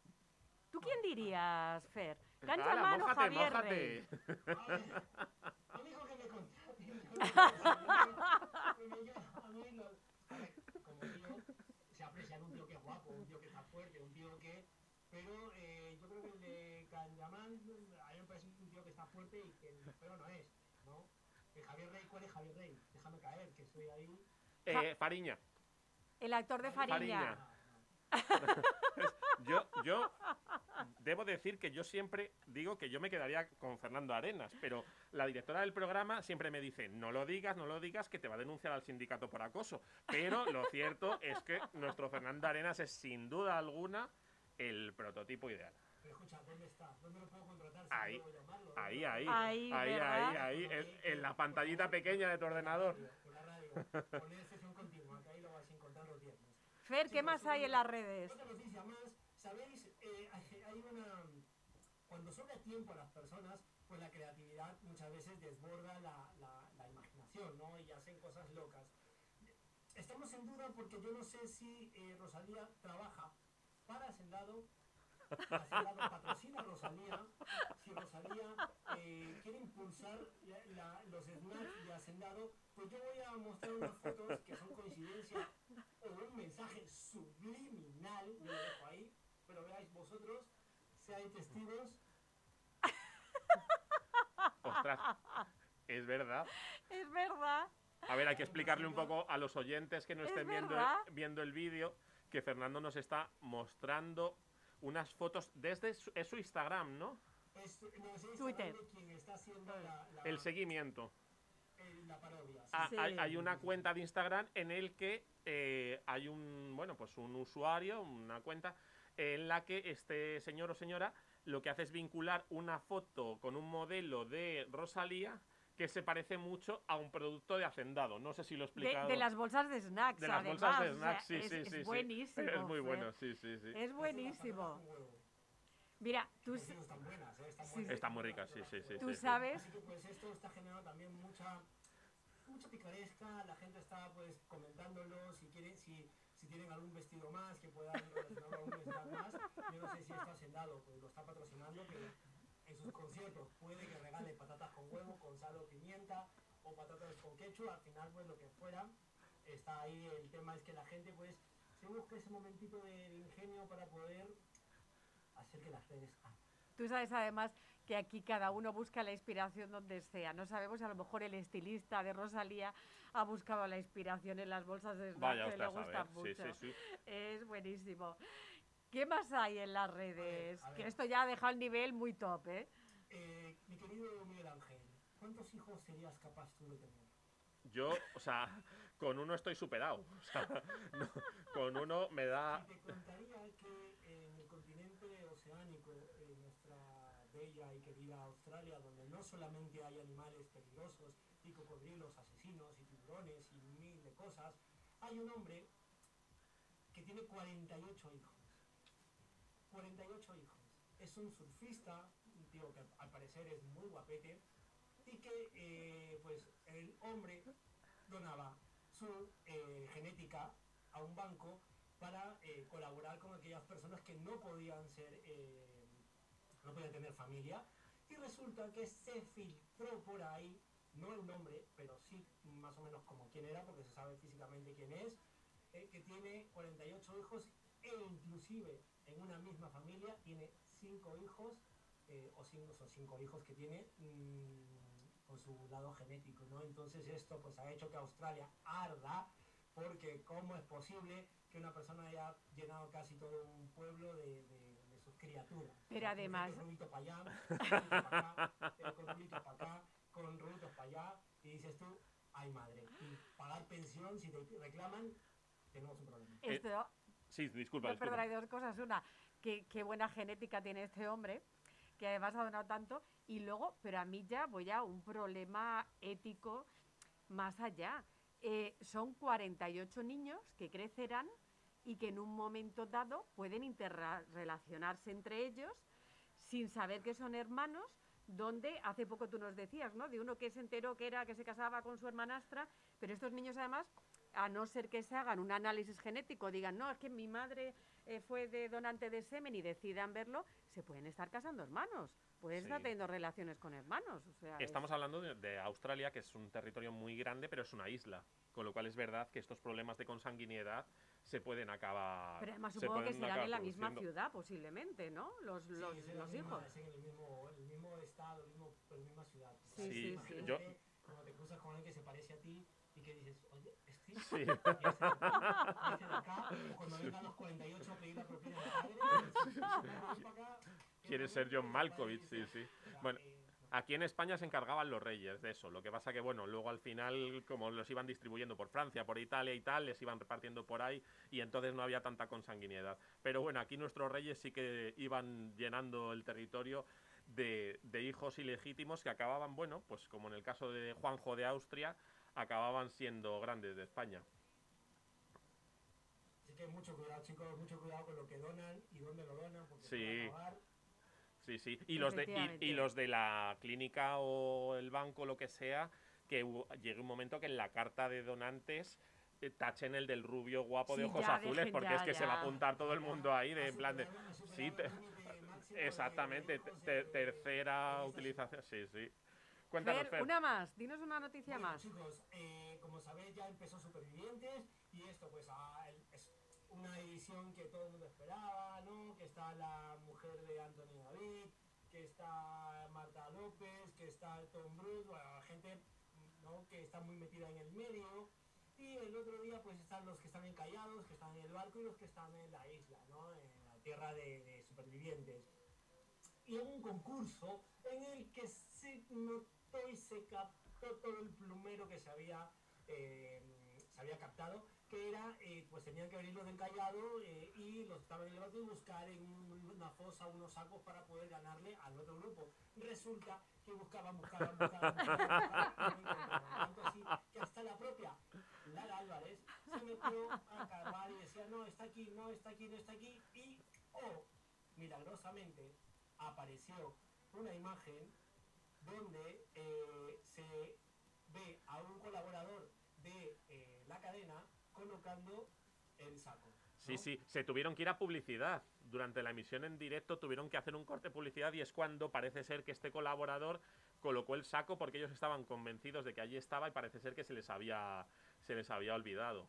¿Tú quién dirías, Fer?
Hala,
¿Kanjaman o
mójate,
Javier
mójate.
Rey?
Pero yo, a mí no. A ver, como tío, se aprecia en un tío que es guapo, un tío que está fuerte, un tío que. Pero eh, yo creo que el de Canyaman, a mí me parece un tío que está fuerte y que el feo no es, ¿no? El Javier Rey, ¿cuál es Javier Rey? Déjame caer, que estoy ahí.
Eh, Fariña.
El actor de Fariña.
Yo, yo debo decir que yo siempre digo que yo me quedaría con Fernando Arenas, pero la directora del programa siempre me dice, no lo digas, no lo digas, que te va a denunciar al sindicato por acoso. Pero lo cierto es que nuestro Fernando Arenas es sin duda alguna el prototipo ideal.
Pero escucha, ¿dónde está? ¿Dónde lo puedo contratar? Si
Ahí,
puedo llamarlo?
ahí, ahí,
Ahí,
ahí, ahí, en, en la pantallita pequeña de tu ordenador.
Por la radio, poner sesión continua, a encontrar los viernes.
Fer, ¿qué
Chicos,
más hay en las redes?
Otra noticia más, ¿sabéis? Eh, hay una... Cuando sobra tiempo a las personas, pues la creatividad muchas veces desborda la, la- la imaginación, ¿no? Y hacen cosas locas. Estamos en duda porque yo no sé si eh, Rosalía trabaja para Hacendado, Hacendado patrocina a Rosalía, si Rosalía eh, quiere impulsar la- los snacks de Hacendado, pues yo voy a mostrar unas fotos que son coincidencia un mensaje subliminal, yo lo dejo ahí, pero veáis vosotros, seáis testigos.
Ostras, es verdad.
Es verdad.
A ver, hay que explicarle un poco a los oyentes que no
Es
estén viendo, viendo el vídeo que Fernando nos está mostrando unas fotos desde su, es su Instagram, ¿no?
Es, no, es Instagram
Twitter.
de quien está haciendo la, la,
El seguimiento.
el- la parodia. sí.
Ah,
Sí.
hay, hay una cuenta de Instagram en el que eh, hay un, bueno, pues un usuario, una cuenta en la que este señor o señora lo que hace es vincular una foto con un modelo de Rosalía que se parece mucho a un producto de Hacendado. No sé si lo he
De,
explicado.
de las bolsas de snacks,
De las
además.
bolsas de
o sea,
snacks, sí,
es,
sí,
es
sí, sí.
buenísimo.
Es muy bueno, sí, sí, sí.
Es buenísimo. Mira, tú,
Están buenas, ¿eh? Están
Sí,
buenas.
sí.
Está muy rica, sí, sí, sí.
tú
sí, sí.
sabes
Así que pues esto está generando también mucha mucha picaresca, la gente está pues comentándolo, si quieren, si, si tienen algún vestido más que puedan relacionarlo más, yo no sé si esto Hacendado pues lo está patrocinando, pero en sus conciertos puede que regale patatas con huevo, con sal o pimienta, o patatas con ketchup, al final pues lo que fuera, está ahí, el tema es que la gente pues se busca ese momentito de ingenio para poder hacer que las redes ardan.
Tú sabes además que aquí cada uno busca la inspiración donde sea. No sabemos, a lo mejor el estilista de Rosalía ha buscado la inspiración en las bolsas de
Vaya
que le gustan
sí,
mucho.
sí, sí.
Es buenísimo. ¿Qué más hay en las redes?
a ver.
Que esto ya ha dejado el nivel muy top, ¿eh?
Eh, mi querido Miguel Ángel, ¿cuántos hijos serías capaz tú de tener?
Yo, o sea, con uno estoy superado. O sea, no, con uno me da...
Y te contaría que en el continente oceánico, en nuestra bella y querida Australia, donde no solamente hay animales peligrosos y cocodrilos asesinos y tiburones y mil de cosas, hay un hombre que tiene 48 hijos. 48 hijos. Es un surfista, un tío que al parecer es muy guapete, y que eh, pues el hombre donaba su eh, genética a un banco para eh, colaborar con aquellas personas que no podían ser, no podían tener familia. Y resulta que se filtró por ahí, no el nombre, pero sí más o menos como quién era, porque se sabe físicamente quién es, eh, que tiene 48 hijos e inclusive en una misma familia tiene 5 hijos, eh, o 5 son 5 hijos que tiene mm, con su lado genético, ¿no? Entonces esto pues ha hecho que Australia arda, porque cómo es posible que una persona haya llenado casi todo un pueblo de- criaturas.
Pero además-
con rulito para allá, rulito para acá, eh, con rulitos para acá, con rulitos para allá, y dices tú, ay madre, y pagar pensión, si te reclaman, tenemos un problema.
Esto,
Sí, disculpa,
no,
disculpa.
perdona, hay dos cosas. Una, que qué buena genética tiene este hombre, que además ha donado tanto. Y luego, pero a mí ya voy a un problema ético más allá. Eh, son 48 niños que crecerán y que en un momento dado pueden interrelacionarse entre ellos sin saber que son hermanos, donde hace poco tú nos decías, ¿no? De uno que se enteró que era que se casaba con su hermanastra, pero estos niños además, a no ser que se hagan un análisis genético, digan, no, es que mi madre eh, fue de donante de semen y decidan verlo, se pueden estar casando hermanos, pueden estar
Sí.
teniendo relaciones con hermanos. O sea, es-
Estamos hablando de, de Australia, que es un territorio muy grande, pero es una isla. Con lo cual es verdad que estos problemas de consanguinidad se pueden acabar.
Pero además
se
supongo que
pueden
serán en la misma ciudad, posiblemente, ¿no? Los,
Sí,
los,
misma-
hijos.
en el mismo, el mismo estado, el mismo, la misma ciudad.
Sí, sí, sí.
imagínate
Yo-
Cuando te cruzas con alguien que se parece a ti y que dices, oye, este
Sí.
y ese de acá, de cuando vengan los 48 a pedir la propina del padre, y dices, "Ven para acá".
Quiere ser John Malkovich, sí, sí. Bueno, aquí en España se encargaban los reyes de eso. Lo que pasa que, bueno, luego al final, como los iban distribuyendo por Francia, por Italia y tal, les iban repartiendo por ahí y entonces no había tanta consanguinidad. Pero bueno, aquí nuestros reyes sí que iban llenando el territorio de, de hijos ilegítimos que acababan, bueno, pues como en el caso de Juanjo de Austria, acababan siendo grandes de España.
Así que mucho cuidado, chicos, mucho cuidado con lo que donan y dónde lo donan, porque
Sí.
acabar
Sí, sí. Y los, de, y- y, los de la clínica o el banco, lo que sea, que llegue un momento que en la carta de donantes eh, tachen el del rubio guapo de
Sí,
ojos
ya,
azules,
dejen
porque
ya,
es que se va a
ya.
apuntar todo el mundo ahí, de en plan de... Sí, te- exactamente, te- tercera utilización, sí, sí. Cuéntanos,
Fer,
Fer.
una más, dinos una noticia
Bueno,
más.
chicos, eh, como sabéis ya empezó Supervivientes y esto pues ah, el- es una edición que todo el mundo esperaba, Que está la mujer de Anthony David, que está Marta López, que está Tom Bruce, bueno, gente ¿no? que está muy metida en el medio. Y el otro día pues están los que están encallados, que están en el barco y los que están en la isla, ¿no? En la tierra de, de supervivientes y hubo un concurso en el que se notó y se captó todo el plumero que se había, eh, se había captado, que era, eh, pues tenían que venir los del Callado eh, y los estaban y buscar en un- una fosa unos sacos para poder ganarle al otro grupo. Resulta que buscaban, buscaban, buscaban, buscaban, así que hasta la propia Lara Álvarez se metió a acabar y decía, no, está aquí, no, está aquí, no está aquí, y, oh, milagrosamente, apareció una imagen donde eh, se ve a un colaborador de eh, la cadena colocando el saco.
Sí, sí, se tuvieron que ir a publicidad. Durante la emisión en directo tuvieron que hacer un corte de publicidad y es cuando parece ser que este colaborador colocó el saco porque ellos estaban convencidos de que allí estaba y parece ser que se les había, se les había olvidado.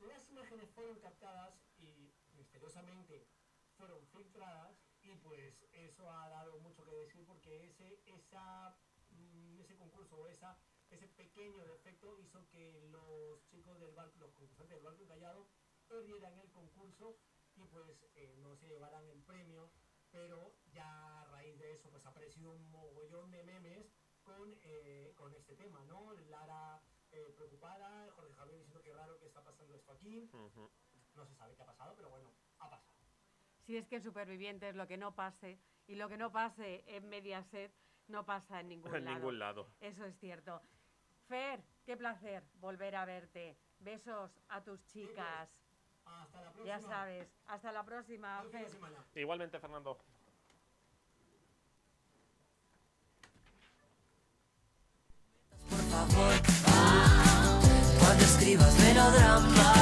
Las imágenes fueron captadas y misteriosamente fueron filtradas y pues eso ha dado mucho que decir porque ese, esa, mm, ese concurso o esa, ese pequeño defecto hizo que los chicos del barco, los concursantes del barco encallado perdieran el concurso y pues eh, no se llevaran el premio, pero ya a raíz de eso pues ha aparecido un mogollón de memes con, eh, con este tema, ¿no? Lara eh, preocupada, Jorge Javier diciendo que raro que está pasando esto aquí, no se sabe qué ha pasado, pero bueno, ha pasado.
Si es que en Supervivientes lo que no pase y lo que no pase en Mediaset no pasa en ningún
En
lado.
ningún lado.
Eso es cierto. Fer, qué placer volver a verte. Besos a tus chicas.
Hasta la próxima.
Ya sabes. Hasta la próxima, Fer.
Igualmente, Fernando.
Por favor, ah, cuando escribas melodramas,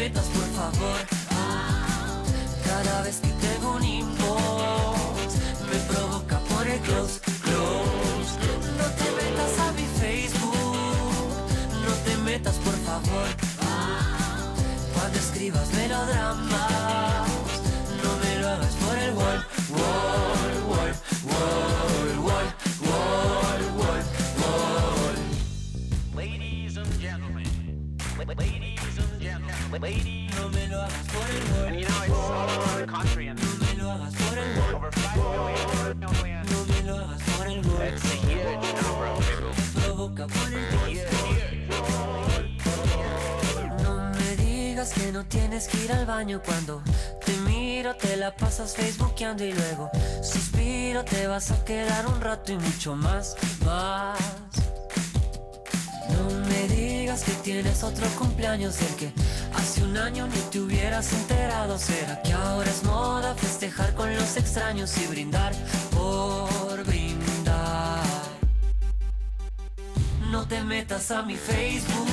no te metas por favor. Cada vez que tengo un inbox, me provoca por el close, close. No te metas a mi Facebook, no te metas por favor. Cuando escribas melodramas, No me lo hagas por el No me lo hagas por el wall.
over 5 million. million.
No me el el digas que no tienes que ir al baño cuando te miro, te la pasas facebookeando y luego suspiro, te vas a quedar un rato y mucho más, más. No me digas que tienes otro cumpleaños del que hace un año ni te hubieras enterado. ¿Será que ahora es moda festejar con los extraños y brindar por brindar? No te metas a mi Facebook,